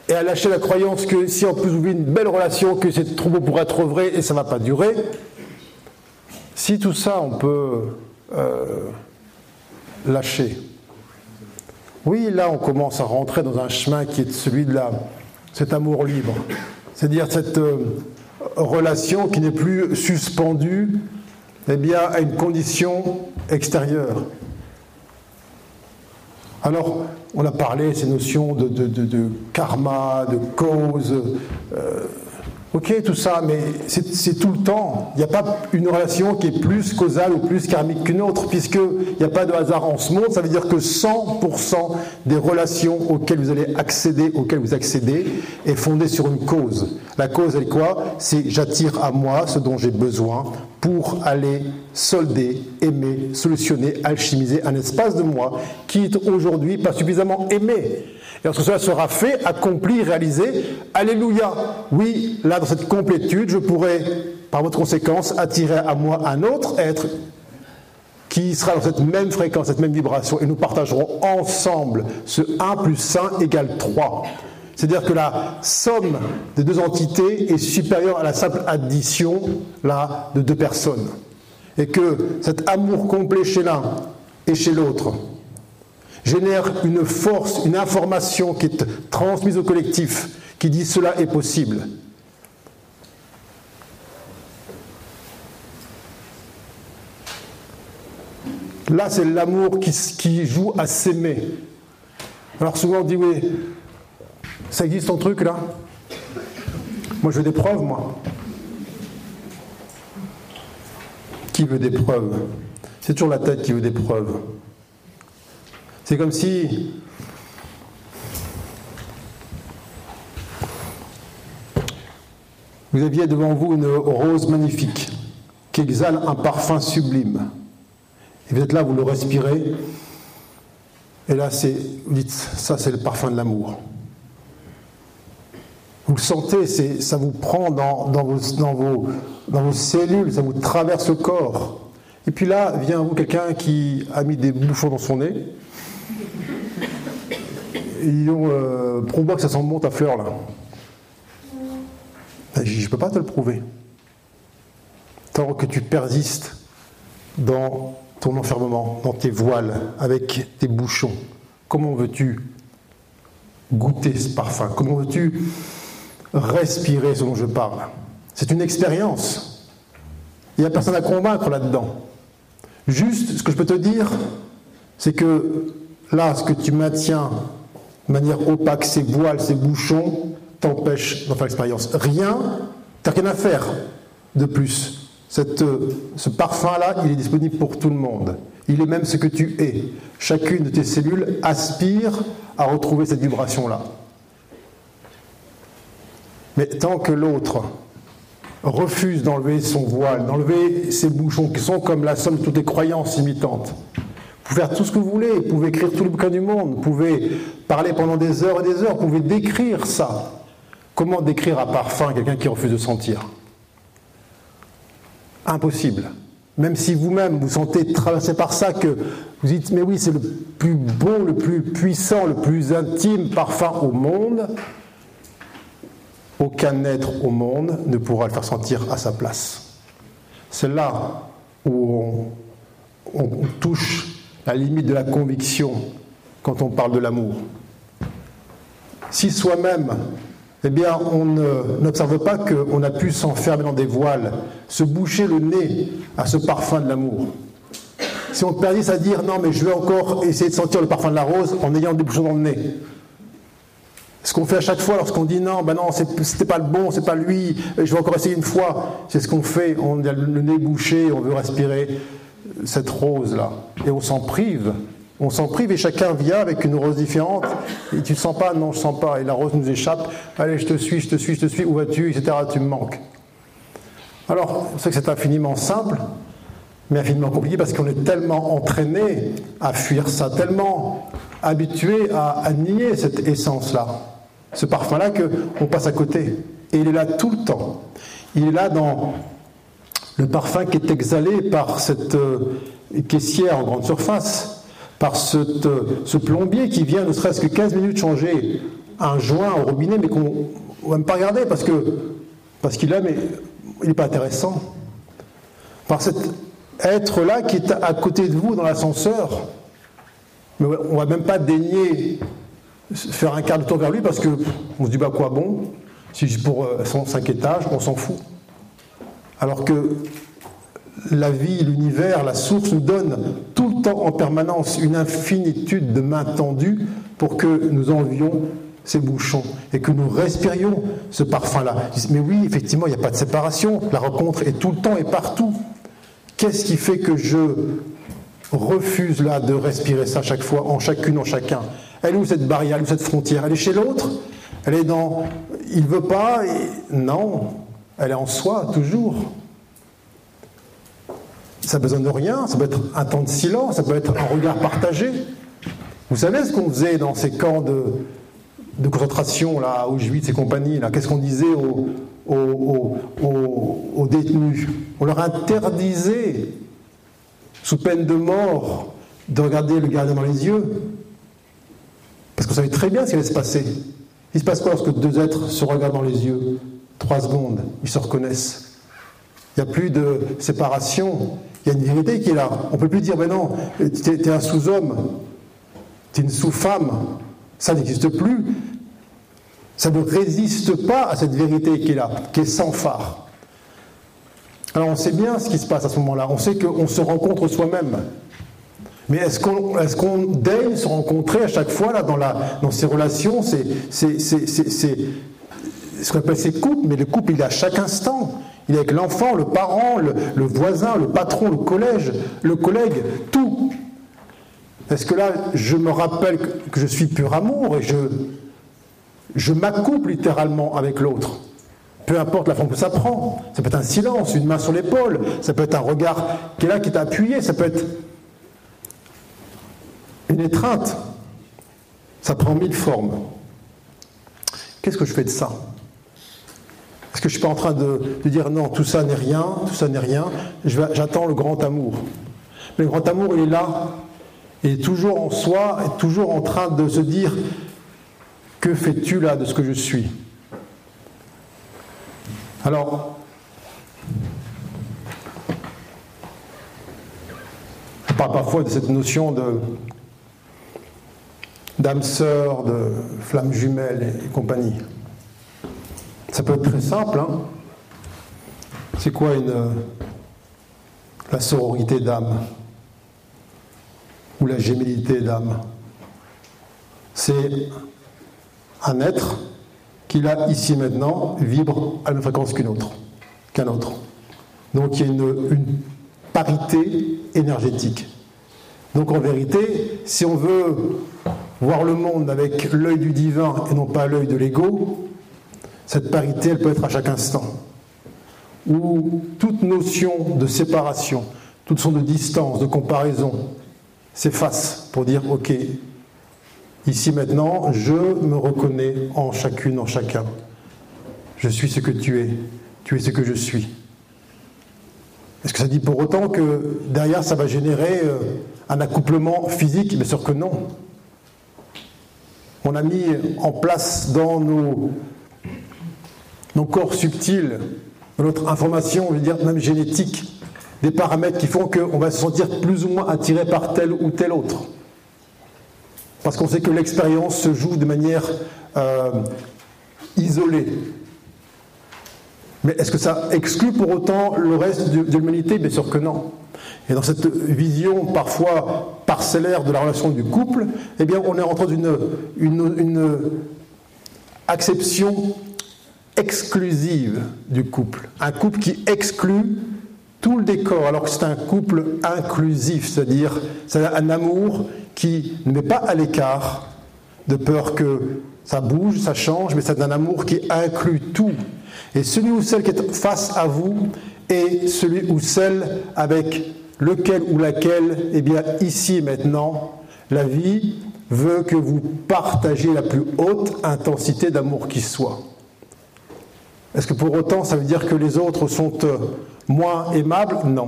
et à lâcher la croyance que si en plus vous vivez une belle relation, que c'est trop beau pour être vrai et ça ne va pas durer, si tout ça on peut euh, lâcher, oui là on commence à rentrer dans un chemin qui est celui de la, cet amour libre, c'est-à-dire cette euh, relation qui n'est plus suspendue eh bien, à une condition extérieure. Alors, on a parlé ces notions de, karma, de cause, euh, Ok, tout ça, mais c'est tout le temps. Il n'y a pas une relation qui est plus causale ou plus karmique qu'une autre, puisqu'il n'y a pas de hasard en ce monde. Ça veut dire que 100% des relations auxquelles vous allez accéder, auxquelles vous accédez, est fondée sur une cause. La cause, elle est quoi? C'est j'attire à moi ce dont j'ai besoin pour aller solder, aimer, solutionner, alchimiser un espace de moi qui est aujourd'hui pas suffisamment aimé. Et lorsque cela sera fait, accompli, réalisé, Alléluia. Oui, là, dans cette complétude, je pourrai, par votre conséquence, attirer à moi un autre être qui sera dans cette même fréquence, cette même vibration, et nous partagerons ensemble ce 1 plus 1 égale 3. C'est-à-dire que la somme des deux entités est supérieure à la simple addition là, de deux personnes. Et que cet amour complet chez l'un et chez l'autre génère une force, une information qui est transmise au collectif, qui dit cela est possible. Là, c'est l'amour qui, joue à s'aimer. Alors souvent on dit oui, ça existe ton truc là? Moi je veux des preuves, moi. Qui veut des preuves? C'est toujours la tête qui veut des preuves. C'est comme si vous aviez devant vous une rose magnifique qui exhale un parfum sublime. Et vous êtes là, vous le respirez, et là, c'est, vous dites, ça c'est le parfum de l'amour. Vous le sentez, ça vous prend dans, vos, dans, vos, dans vos cellules, ça vous traverse le corps. Et puis là, vient vous quelqu'un qui a mis des bouchons dans son nez, ils ont euh, prouvé que ça sent bon ta fleur là. Ben, je ne peux pas te le prouver. Tant que tu persistes dans ton enfermement, dans tes voiles, avec tes bouchons, comment veux-tu goûter ce parfum? Comment veux-tu respirer ce dont je parle? C'est une expérience. Il n'y a personne à convaincre là-dedans. Juste, ce que je peux te dire, c'est que là, ce que tu maintiens de manière opaque, ces voiles, ces bouchons t'empêchent d'en faire l'expérience. Rien, t'as rien à faire de plus. Ce parfum-là, il est disponible pour tout le monde. Il est même ce que tu es. Chacune de tes cellules aspire à retrouver cette vibration-là. Mais tant que l'autre refuse d'enlever son voile, d'enlever ses bouchons qui sont comme la somme de toutes les croyances imitantes, vous pouvez faire tout ce que vous voulez, vous pouvez écrire tous les bouquins du monde, vous pouvez parler pendant des heures et des heures, vous pouvez décrire ça. Comment décrire à parfum quelqu'un qui refuse de sentir? Impossible. Même si vous-même vous sentez traversé par ça, que vous dites mais oui c'est le plus beau, le plus puissant, le plus intime parfum au monde, aucun être au monde ne pourra le faire sentir à sa place. C'est là où on, touche la limite de la conviction quand on parle de l'amour. Si soi-même, eh bien, on n'observe pas qu'on a pu s'enfermer dans des voiles, se boucher le nez à ce parfum de l'amour. Si on perdit à dire non, mais je vais encore essayer de sentir le parfum de la rose en ayant des bouchons dans le nez. Ce qu'on fait à chaque fois lorsqu'on dit non, ben non, c'était pas le bon, c'est pas lui, je vais encore essayer une fois. C'est ce qu'on fait. On a le nez bouché, on veut respirer cette rose-là. Et on s'en prive. On s'en prive et chacun vient avec une rose différente. Et tu ne sens pas Non, je ne sens pas. Et la rose nous échappe. Allez, je te suis, je te suis, je te suis. Où vas-tu Etc. Tu me manques. Alors, c'est que c'est infiniment simple, mais infiniment compliqué parce qu'on est tellement entraîné à fuir ça, tellement habitué à, à nier cette essence-là ce parfum-là qu'on passe à côté. Et il est là tout le temps. Il est là dans le parfum qui est exhalé par cette euh, caissière en grande surface, par euh, ce plombier qui vient ne serait-ce que 15 minutes changer un joint au robinet, mais qu'on ne va même pas regarder parce que qu'il a, mais il n'est pas intéressant. Par cet être-là qui est à côté de vous dans l'ascenseur, mais on ne va même pas daigner faire un quart de tour vers lui parce qu'on se dit bah quoi bon? Si pour euh, son cinq étages on s'en fout alors que la vie, l'univers, la source nous donne tout le temps en permanence une infinitude de mains tendues pour que nous envions ces bouchons et que nous respirions ce parfum-là. Mais oui, effectivement, il n'y a pas de séparation. La rencontre est tout le temps et partout. Qu'est-ce qui fait que je refuse là de respirer ça chaque fois, en chacune, en chacun? Elle est où cette barrière, elle est où cette frontière? Elle est chez l'autre? Elle est dans il veut pas. Non, elle est en soi toujours. Ça besoin de rien, ça peut être un temps de silence, ça peut être un regard partagé. Vous savez ce qu'on faisait dans ces camps de, de concentration, là, Auschwitz et compagnie, là, qu'est-ce qu'on disait aux, aux, aux, détenus? On leur interdisait, sous peine de mort, de regarder le gardien dans les yeux. Parce qu'on savait très bien ce qui allait se passer. Il se passe quoi lorsque deux êtres se regardent dans les yeux? Trois secondes, ils se reconnaissent. Il n'y a plus de séparation. Il y a une vérité qui est là. On ne peut plus dire, mais non, tu es, un sous-homme, tu es une sous-femme. Ça n'existe plus. Ça ne résiste pas à cette vérité qui est là, qui est sans phare. Alors on sait bien ce qui se passe à ce moment-là. On sait qu'on se rencontre soi-même. Mais est-ce qu'on est daigne se rencontrer à chaque fois là, dans, ces relations? Ce qu'on appelle ces couples, mais le couple, il est à chaque instant. Il est avec l'enfant, le parent, le, voisin, le patron, le collège, le collègue, tout. Est-ce que là, je me rappelle que je suis pur amour et je, je m'accouple littéralement avec l'autre? Peu importe la forme que ça prend. Ça peut être un silence, une main sur l'épaule, ça peut être un regard qui est là, qui est appuyé, ça peut être une étreinte, ça prend mille formes. Qu'est-ce que je fais de ça? Est-ce que je ne suis pas en train de, dire non, tout ça n'est rien, tout ça n'est rien, j'attends le grand amour. Mais le grand amour, il est là, il est toujours en soi, toujours en train de se dire que fais-tu là de ce que je suis? Alors, on parle parfois de cette notion de d'âme sœur, de flammes jumelles et, compagnie. Ça peut être très simple. Hein C'est quoi une, la sororité d'âme? Ou la gémellité d'âme? C'est un être qui, là, ici maintenant, vibre à même fréquence qu'une autre, qu'un autre. Donc il y a une parité énergétique. Donc en vérité, si on veut voir le monde avec l'œil du divin et non pas l'œil de l'ego, cette parité, elle peut être à chaque instant. Où toute notion de séparation, toute sorte de distance, de comparaison, s'efface pour dire, ok, ici maintenant, je me reconnais en chacune, en chacun. Je suis ce que tu es, tu es ce que je suis. Est-ce que ça dit pour autant que derrière ça va générer euh, un accouplement physique? Bien sûr que non. On a mis en place dans nos, nos corps subtils, notre information, on veut dire même génétique, des paramètres qui font qu'on va se sentir plus ou moins attiré par tel ou tel autre. Parce qu'on sait que l'expérience se joue de manière euh, isolée. Mais est-ce que ça exclut pour autant le reste de l'humanité? Bien sûr que non. Et dans cette vision parfois parcellaire de la relation du couple, eh bien, on est en train d'une une, acception exclusive du couple. Un couple qui exclut tout le décor, alors que c'est un couple inclusif, c'est-à-dire c'est un amour qui ne met pas à l'écart, de peur que ça bouge, ça change, mais c'est un amour qui inclut tout. Et celui ou celle qui est face à vous est celui ou celle avec lequel ou laquelle, eh bien ici et maintenant, la vie veut que vous partagiez la plus haute intensité d'amour qui soit. Est-ce que pour autant ça veut dire que les autres sont euh, moins aimables? Non.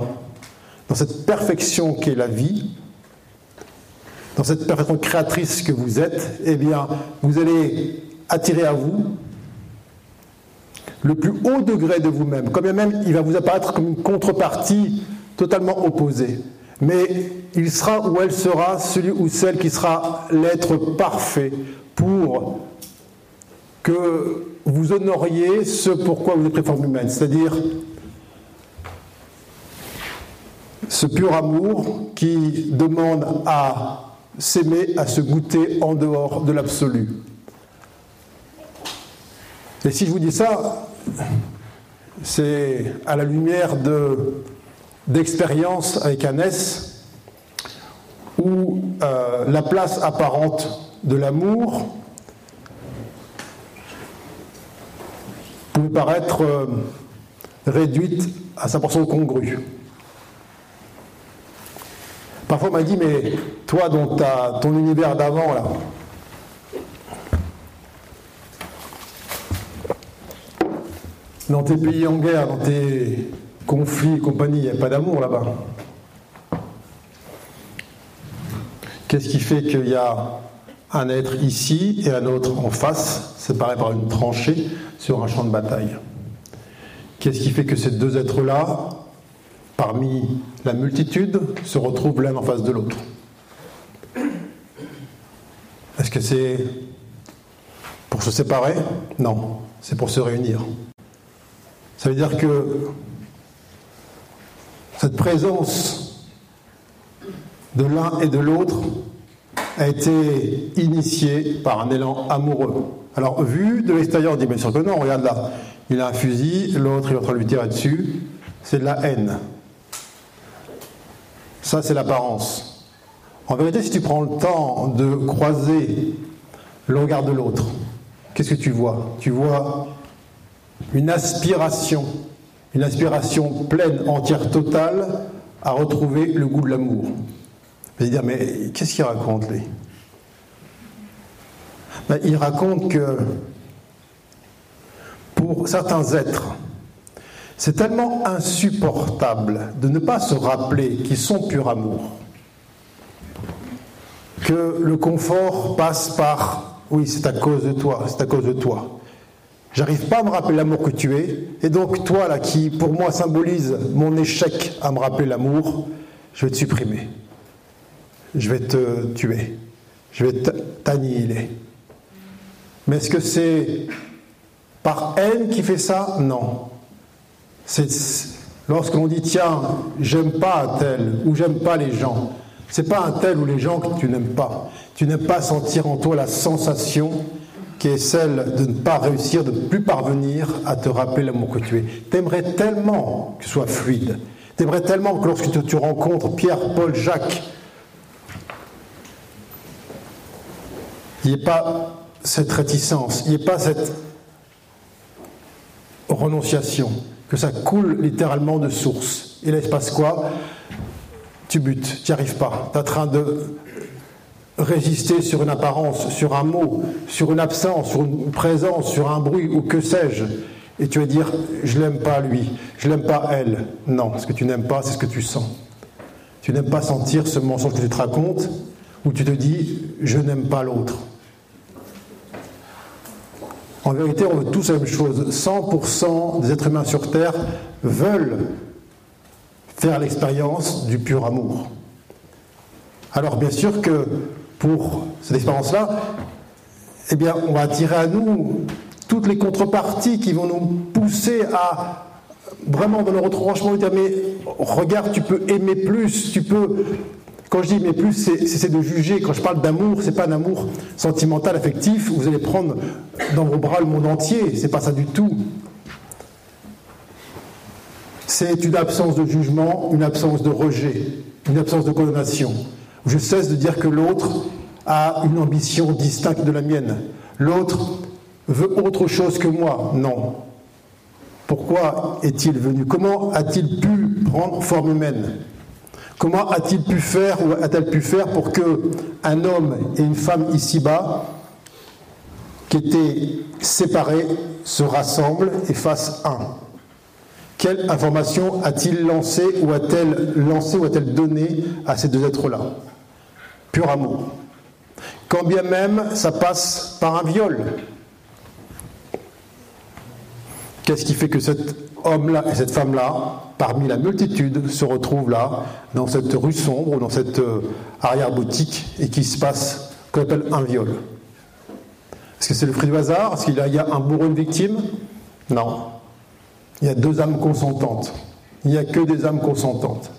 Dans cette perfection qu'est la vie, dans cette perfection créatrice que vous êtes, eh bien, vous allez attirer à vous le plus haut degré de vous-même. Comme même il va vous apparaître comme une contrepartie totalement opposée. Mais il sera ou elle sera celui ou celle qui sera l'être parfait pour que vous honoriez ce pourquoi vous êtes forme humaine, c'est-à-dire ce pur amour qui demande à s'aimer, à se goûter en dehors de l'absolu. Et si je vous dis ça, c'est à la lumière d'expériences avec un S où euh, la place apparente de l'amour peut paraître euh, réduite à sa portion congrue. Parfois on m'a dit, mais toi, dans ton univers d'avant, là, dans tes pays en guerre, dans tes conflits et compagnie, il n'y a pas d'amour là-bas. Qu'est-ce qui fait qu'il y a un être ici et un autre en face, séparés par une tranchée sur un champ de bataille Qu'est-ce qui fait que ces deux êtres-là parmi la multitude, se retrouvent l'un en face de l'autre? Est-ce que c'est pour se séparer? Non, c'est pour se réunir. Ça veut dire que cette présence de l'un et de l'autre a été initiée par un élan amoureux. Alors, vu de l'extérieur, on dit bien sûr que non, regarde là, il a un fusil, l'autre il est en train de lui tirer dessus, c'est de la haine. Ça, c'est l'apparence. En vérité, si tu prends le temps de croiser le regard de l'autre, qu'est-ce que tu vois? Tu vois une aspiration, une aspiration pleine, entière, totale à retrouver le goût de l'amour. Vous allez dire, mais qu'est-ce qu'il raconte, lui? Ben, Il raconte que pour certains êtres, c'est tellement insupportable de ne pas se rappeler qu'ils sont pur amour que le confort passe par oui, c'est à cause de toi, c'est à cause de toi. J'arrive pas à me rappeler l'amour que tu es, et donc toi là qui pour moi symbolise mon échec à me rappeler l'amour, je vais te supprimer. Je vais te tuer. Je vais t'annihiler. Mais est-ce que c'est par haine qui fait ça? Non. Lorsqu'on dit tiens, j'aime pas un tel ou j'aime pas les gens, c'est pas un tel ou les gens que tu n'aimes pas. Tu n'aimes pas sentir en toi la sensation qui est celle de ne pas réussir, de ne plus parvenir à te rappeler l'amour que tu es. T'aimerais tellement que ce soit fluide. T'aimerais tellement que lorsque tu rencontres Pierre, Paul, Jacques, il n'y ait pas cette réticence, il n'y ait pas cette renonciation que ça coule littéralement de source. Et là, il se passe quoi? Tu butes, tu n'y arrives pas. Tu es en train de résister sur une apparence, sur un mot, sur une absence, sur une présence, sur un bruit, ou que sais-je. Et tu vas dire, je l'aime pas lui, je l'aime pas elle. Non, ce que tu n'aimes pas, c'est ce que tu sens. Tu n'aimes pas sentir ce mensonge que tu te racontes, où tu te dis, je n'aime pas l'autre. En vérité, on veut tous la même chose. 100% des êtres humains sur Terre veulent faire l'expérience du pur amour. Alors bien sûr que pour cette expérience-là, eh bien, on va attirer à nous toutes les contreparties qui vont nous pousser à vraiment dans le retranchement dire mais regarde, tu peux aimer plus, tu peux. Quand je dis aimer plus, c'est de juger. Quand je parle d'amour, c'est pas un amour sentimental, affectif. Vous allez prendre dans vos bras le monde entier. C'est pas ça du tout. C'est une absence de jugement, une absence de rejet, une absence de condamnation. Je cesse de dire que l'autre a une ambition distincte de la mienne. L'autre veut autre chose que moi. Non. Pourquoi est-il venu? Comment a-t-il pu prendre forme humaine? Comment a-t-il pu faire ou a-t-elle pu faire pour que un homme et une femme ici-bas, qui étaient séparés, se rassemblent et fassent un? Quelle information a-t-il lancé ou a-t-elle lancé ou a-t-elle donné à ces deux êtres-là? Pur amour. Quand bien même ça passe par un viol, Qu'est-ce qui fait que cet homme-là et cette femme-là, parmi la multitude, se retrouvent là, dans cette rue sombre dans cette euh, arrière-boutique, et qu'il se passe qu'on appelle un viol? Est-ce que c'est le fruit du hasard? Est-ce qu'il y a un bourreau, une victime? Non. Il y a deux âmes consentantes. Il n'y a que des âmes consentantes.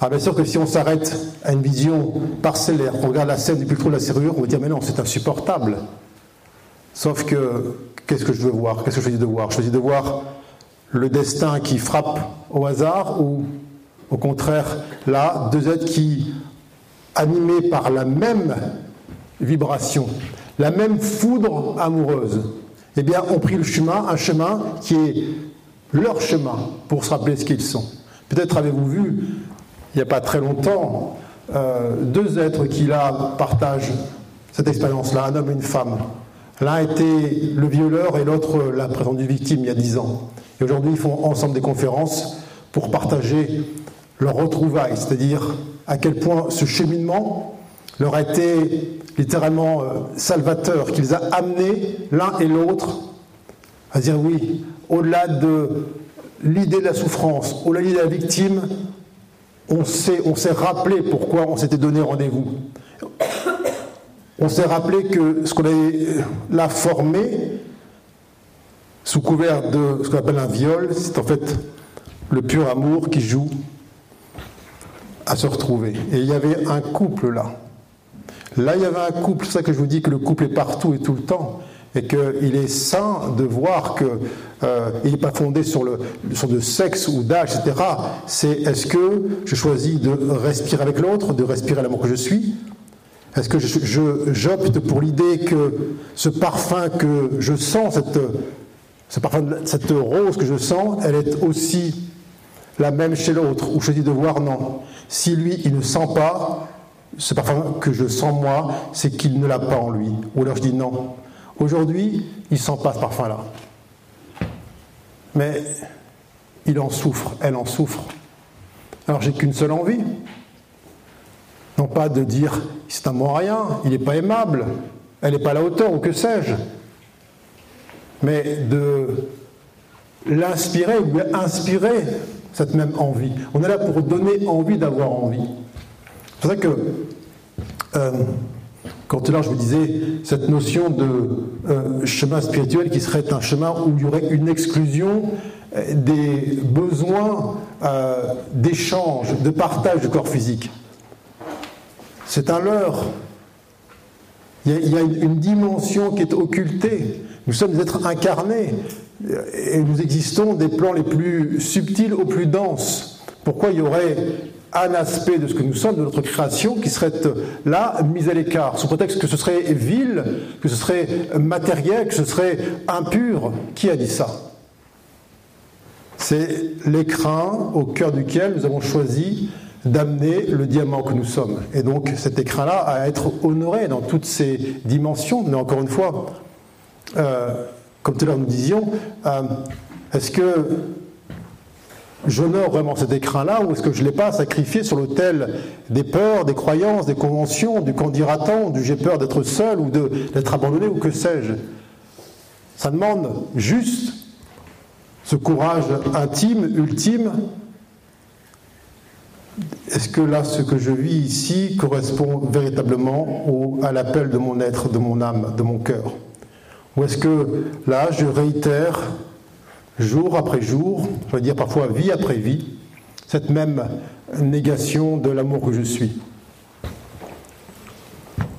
Ah bien sûr que si on s'arrête à une vision parcellaire, on regarde la scène du plus de la serrure, on va dire mais non, c'est insupportable. Sauf que Qu'est-ce que je veux voir? Qu'est-ce que je choisis de voir? Je choisis de voir le destin qui frappe au hasard ou au contraire là, deux êtres qui, animés par la même vibration, la même foudre amoureuse, eh bien, ont pris le chemin, un chemin qui est leur chemin pour se rappeler ce qu'ils sont. Peut-être avez-vous vu, il n'y a pas très longtemps, euh, deux êtres qui là partagent cette expérience-là, un homme et une femme. L'un était le violeur et l'autre la prétendue victime il y a dix ans. Et aujourd'hui, ils font ensemble des conférences pour partager leur retrouvailles, c'est-à-dire à quel point ce cheminement leur a été littéralement euh, salvateur, qu'ils a amenés l'un et l'autre à dire oui, au-delà de l'idée de la souffrance, au-delà de la victime, on s'est rappelé pourquoi on s'était donné rendez-vous. On s'est rappelé que ce qu'on a là formé, sous couvert de ce qu'on appelle un viol, c'est en fait le pur amour qui joue à se retrouver. Et il y avait un couple là. Là, il y avait un couple, c'est ça que je vous dis que le couple est partout et tout le temps, et qu'il est sain de voir qu'il euh, n'est pas fondé sur le, sur le sexe ou d'âge, etc. C'est est-ce que je choisis de respirer avec l'autre, de respirer l'amour que je suis, est-ce que j'opte pour l'idée que ce parfum que je sens, cette, rose que je sens, elle est aussi la même chez l'autre Ou je dis de voir non. Si lui, il ne sent pas ce parfum que je sens moi, c'est qu'il ne l'a pas en lui. Ou alors je dis non. Aujourd'hui, il ne sent pas ce parfum-là. Mais il en souffre, elle en souffre. Alors j'ai qu'une seule envie, non pas de dire c'est un moyen, il n'est pas aimable, elle n'est pas à la hauteur ou que sais-je, mais de l'inspirer ou inspirer cette même envie. On est là pour donner envie d'avoir envie. C'est pour que, euh, quand là je vous disais cette notion de euh, chemin spirituel qui serait un chemin où il y aurait une exclusion euh, des besoins d'échange, de partage du corps physique. C'est un leurre. Il y a une dimension qui est occultée. Nous sommes des êtres incarnés et nous existons des plans les plus subtils aux plus denses. Pourquoi il y aurait un aspect de ce que nous sommes, de notre création, qui serait là, mis à l'écart, sous prétexte que ce serait vil, que ce serait matériel, que ce serait impur Qui a dit ça? C'est l'écran au cœur duquel nous avons choisi d'amener le diamant que nous sommes. Et donc cet écran-là à être honoré dans toutes ses dimensions. Mais encore une fois, euh, comme tout à l'heure nous disions, euh, est-ce que j'honore vraiment cet écran-là ou est-ce que je ne l'ai pas sacrifié sur l'autel des peurs, des croyances, des conventions, du qu'en dira-t-on, du j'ai peur d'être seul ou d'être abandonné ou que sais-je? Ça demande juste ce courage intime, ultime. Est-ce que là, ce que je vis ici correspond véritablement à l'appel de mon être, de mon âme, de mon cœur? Ou est-ce que là, je réitère jour après jour, je veux dire parfois vie après vie, cette même négation de l'amour que je suis?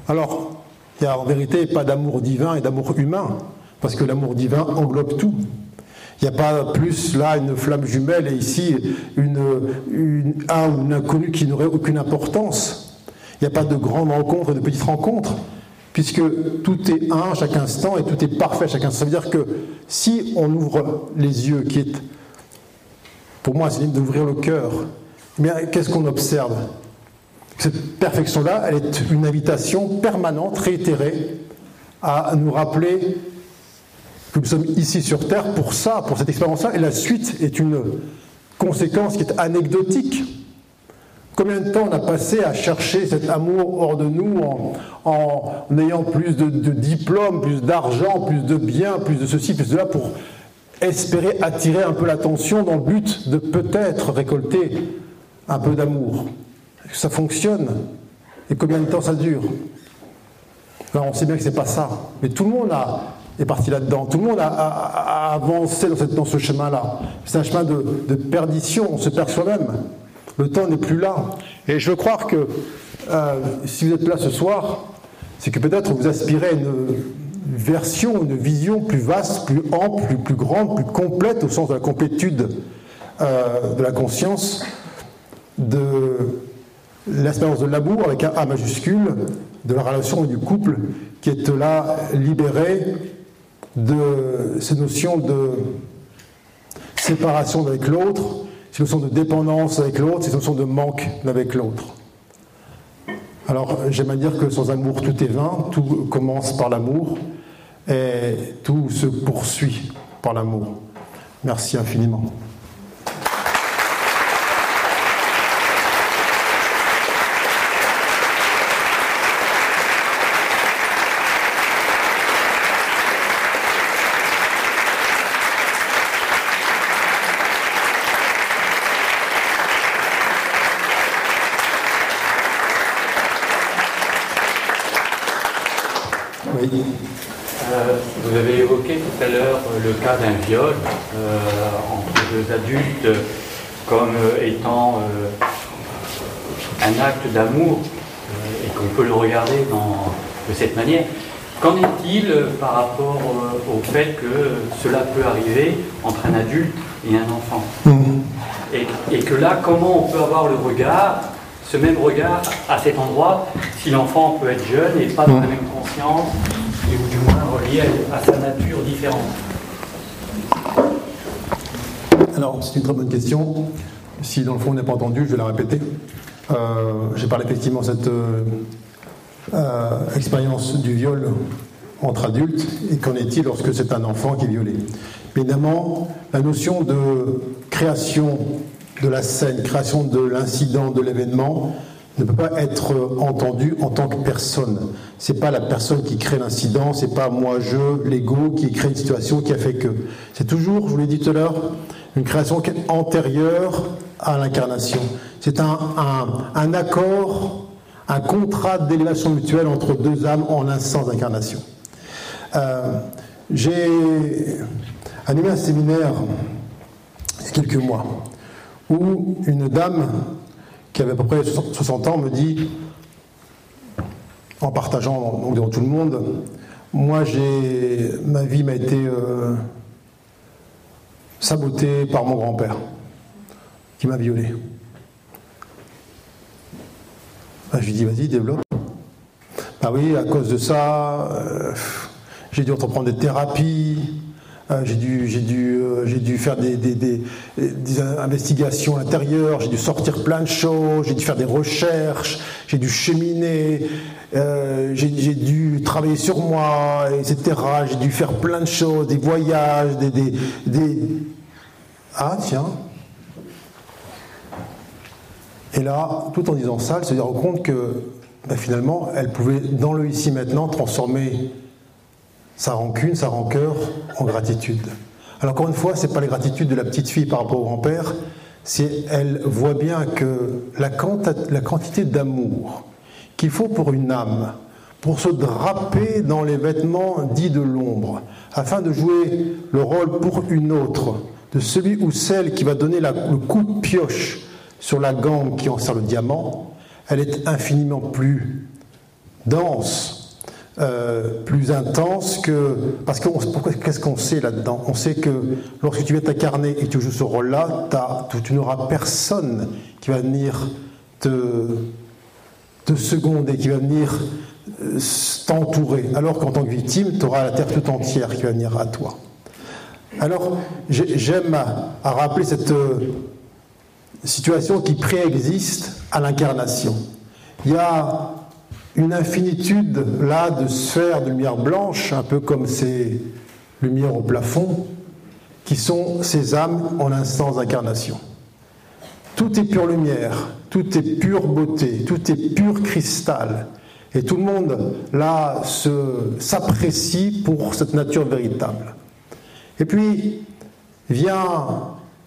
Alors, il n'y a en vérité pas d'amour divin et d'amour humain, parce que l'amour divin englobe tout. Il n'y a pas plus là une flamme jumelle et ici une, un ou une inconnue qui n'aurait aucune importance. Il n'y a pas de grandes rencontres et de petites rencontres, puisque tout est un à chaque instant et tout est parfait à chaque instant. Ça veut dire que si on ouvre les yeux, qui est, pour moi, c'est d'ouvrir le cœur, mais qu'est-ce qu'on observe? Cette perfection-là, elle est une invitation permanente, réitérée, à nous rappeler que nous sommes ici sur Terre pour ça, pour cette expérience-là, et la suite est une conséquence qui est anecdotique. Combien de temps on a passé à chercher cet amour hors de nous en, ayant plus de, diplômes, plus d'argent, plus de biens, plus de ceci, plus de là, pour espérer attirer un peu l'attention dans le but de peut-être récolter un peu d'amour. Ça fonctionne? Et combien de temps ça dure? Alors on sait bien que ce n'est pas ça. Mais tout le monde a, est parti là-dedans. Tout le monde a, avancé dans, ce chemin-là. C'est un chemin de, perdition, on se perd soi-même. Le temps n'est plus là. Et je veux croire que euh, si vous êtes là ce soir, c'est que peut-être vous aspirez à une version, une vision plus vaste, plus ample, plus, grande, plus complète au sens de la complétude euh, de la conscience, de l'expérience de l'amour avec un A majuscule, de la relation du couple qui est là libérée de ces notions de séparation avec l'autre, ces notions de dépendance avec l'autre, ces notions de manque avec l'autre. Alors j'aime à dire que sans amour tout est vain, tout commence par l'amour et tout se poursuit par l'amour. Merci infiniment. le cas d'un viol euh, entre deux adultes comme euh, étant euh, un acte d'amour et qu'on peut le regarder de cette manière. Qu'en est-il par rapport au fait que cela peut arriver entre un adulte et un enfant? Mm-hmm. et, que là, comment on peut avoir le regard, ce même regard à cet endroit, si l'enfant peut être jeune et pas dans la même conscience, ou du moins relié à sa nature différente? Alors, c'est une très bonne question. Si dans le fond on n'est pas entendu, je vais la répéter. Euh, j'ai parlé effectivement de cette euh, euh, expérience du viol entre adultes et qu'en est-il lorsque c'est un enfant qui est violé Évidemment, la notion de création de la scène, création de l'incident, de l'événement, ne peut pas être entendue en tant que personne. C'est pas la personne qui crée l'incident, c'est pas moi, je, l'ego qui crée une situation qui a fait que. C'est toujours, je vous l'ai dit tout à l'heure, une création qui est antérieure à l'incarnation. C'est un, un, accord, un contrat d'élévation mutuelle entre deux âmes en un sens d'incarnation. Euh, j'ai animé un séminaire il y a quelques mois où une dame qui avait à peu près 60 ans me dit, en partageant devant tout le monde, moi j'ai ma vie m'a été euh, saboté par mon grand-père, qui m'a violé. Ben, je lui dis, vas-y, développe. Bah oui, à cause de ça, euh, j'ai dû entreprendre des thérapies, euh, euh, j'ai dû faire des investigations intérieures, j'ai dû sortir plein de choses, j'ai dû faire des recherches, j'ai dû cheminer, j'ai, j'ai dû travailler sur moi, etc. J'ai dû faire plein de choses, des voyages, des, ah tiens. Et là, tout en disant ça, elle se rend compte que ben, finalement, elle pouvait, dans le ici maintenant, transformer sa rancune, sa rancœur en gratitude. Alors encore une fois, ce n'est pas la gratitude de la petite fille par rapport au grand-père, c'est elle voit bien que la quantité d'amour qu'il faut pour une âme, pour se draper dans les vêtements dits de l'ombre, afin de jouer le rôle pour une autre, de celui ou celle qui va donner le coup de pioche sur la gangue qui en sert le diamant, elle est infiniment plus dense, euh, plus intense que. Parce que qu'est-ce qu'on sait là-dedans? On sait que lorsque tu viens t'incarner et tu joues ce rôle-là, tu n'auras personne qui va venir te, te seconder, qui va venir euh, t'entourer. Alors qu'en tant que victime, tu auras la terre tout entière qui va venir à toi. Alors, j'aime à, rappeler cette euh, situation qui préexiste à l'incarnation. Il y a une infinitude là de sphères de lumière blanche, un peu comme ces lumières au plafond, qui sont ces âmes en instance d'incarnation. Tout est pure lumière, tout est pure beauté, tout est pur cristal. Et tout le monde là s'apprécie pour cette nature véritable. Et puis vient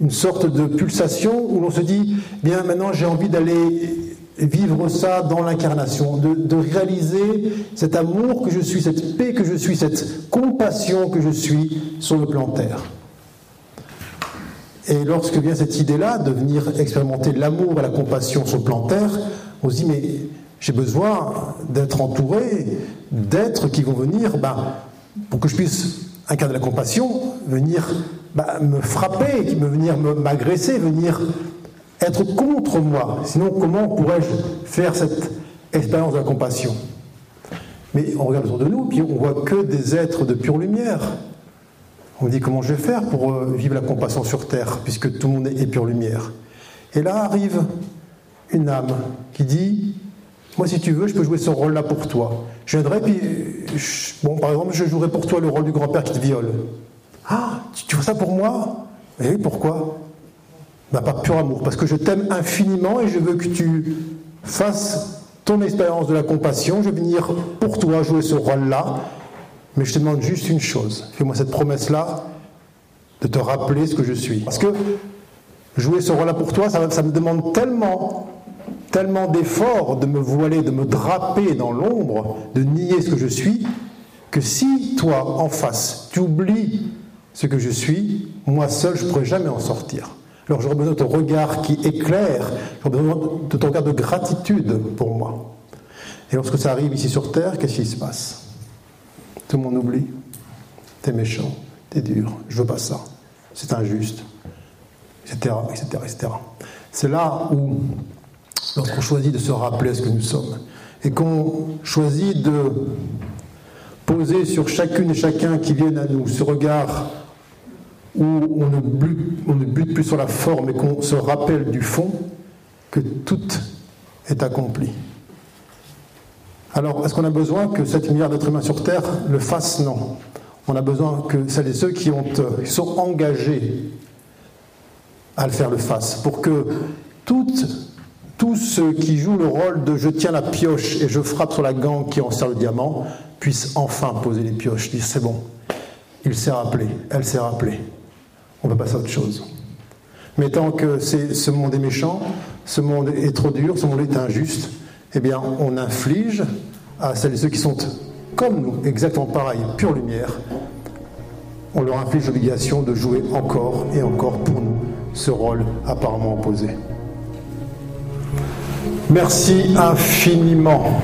une sorte de pulsation où l'on se dit, bien maintenant j'ai envie d'aller vivre ça dans l'incarnation, de, réaliser cet amour que je suis, cette paix que je suis, cette compassion que je suis sur le plan terre. Et lorsque vient cette idée-là de venir expérimenter l'amour et la compassion sur le plan terre, on se dit mais j'ai besoin d'être entouré d'êtres qui vont venir, ben, pour que je puisse incarner la compassion, venir ben, me frapper, venir m'agresser, venir être contre moi. Sinon, comment pourrais-je faire cette expérience de la compassion? Mais on regarde autour de nous, puis on voit que des êtres de pure lumière. On dit comment je vais faire pour euh, vivre la compassion sur terre, puisque tout le monde est pure lumière? Et là arrive une âme qui dit Moi, si tu veux, je peux jouer ce rôle-là pour toi. Je viendrai, puis, par exemple, je jouerai pour toi le rôle du grand-père qui te viole. Ah, tu, veux ça pour moi? Eh Oui, pourquoi? Bah, par pur amour, parce que je t'aime infiniment et je veux que tu fasses ton expérience de la compassion. Je vais venir pour toi jouer ce rôle-là, mais je te demande juste une chose. Fais-moi cette promesse-là de te rappeler ce que je suis. Parce que jouer ce rôle-là pour toi, ça, me demande tellement, tellement d'efforts de me voiler, de me draper dans l'ombre, de nier ce que je suis, que si toi, en face, tu oublies ce que je suis, moi seul, je ne pourrais jamais en sortir. Alors j'aurais besoin de ton regard qui éclaire, j'aurais besoin de ton regard de gratitude pour moi. Et lorsque ça arrive ici sur Terre, qu'est-ce qui se passe? Tout le monde oublie. T'es méchant, t'es dur, je veux pas ça, c'est injuste, etc., etc., etc. C'est là où, lorsqu'on choisit de se rappeler ce que nous sommes, et qu'on choisit de poser sur chacune et chacun qui viennent à nous ce regard où on ne, bute, plus sur la forme et qu'on se rappelle du fond que tout est accompli. Alors, est-ce qu'on a besoin que 7 milliards d'êtres humains sur Terre le fassent Non. On a besoin que celles et ceux qui, qui sont engagés à le faire le fassent, pour que tous ceux qui jouent le rôle de je tiens la pioche et je frappe sur la gangue qui en sert le diamant puissent enfin poser les pioches, dire c'est bon, il s'est rappelé, elle s'est rappelée on va passer à autre chose. Mais tant que ce monde est méchant, ce monde est trop dur, ce monde est injuste, eh bien, on inflige à celles et ceux qui sont comme nous, exactement pareil, pure lumière, on leur inflige l'obligation de jouer encore et encore pour nous ce rôle apparemment opposé. Merci infiniment.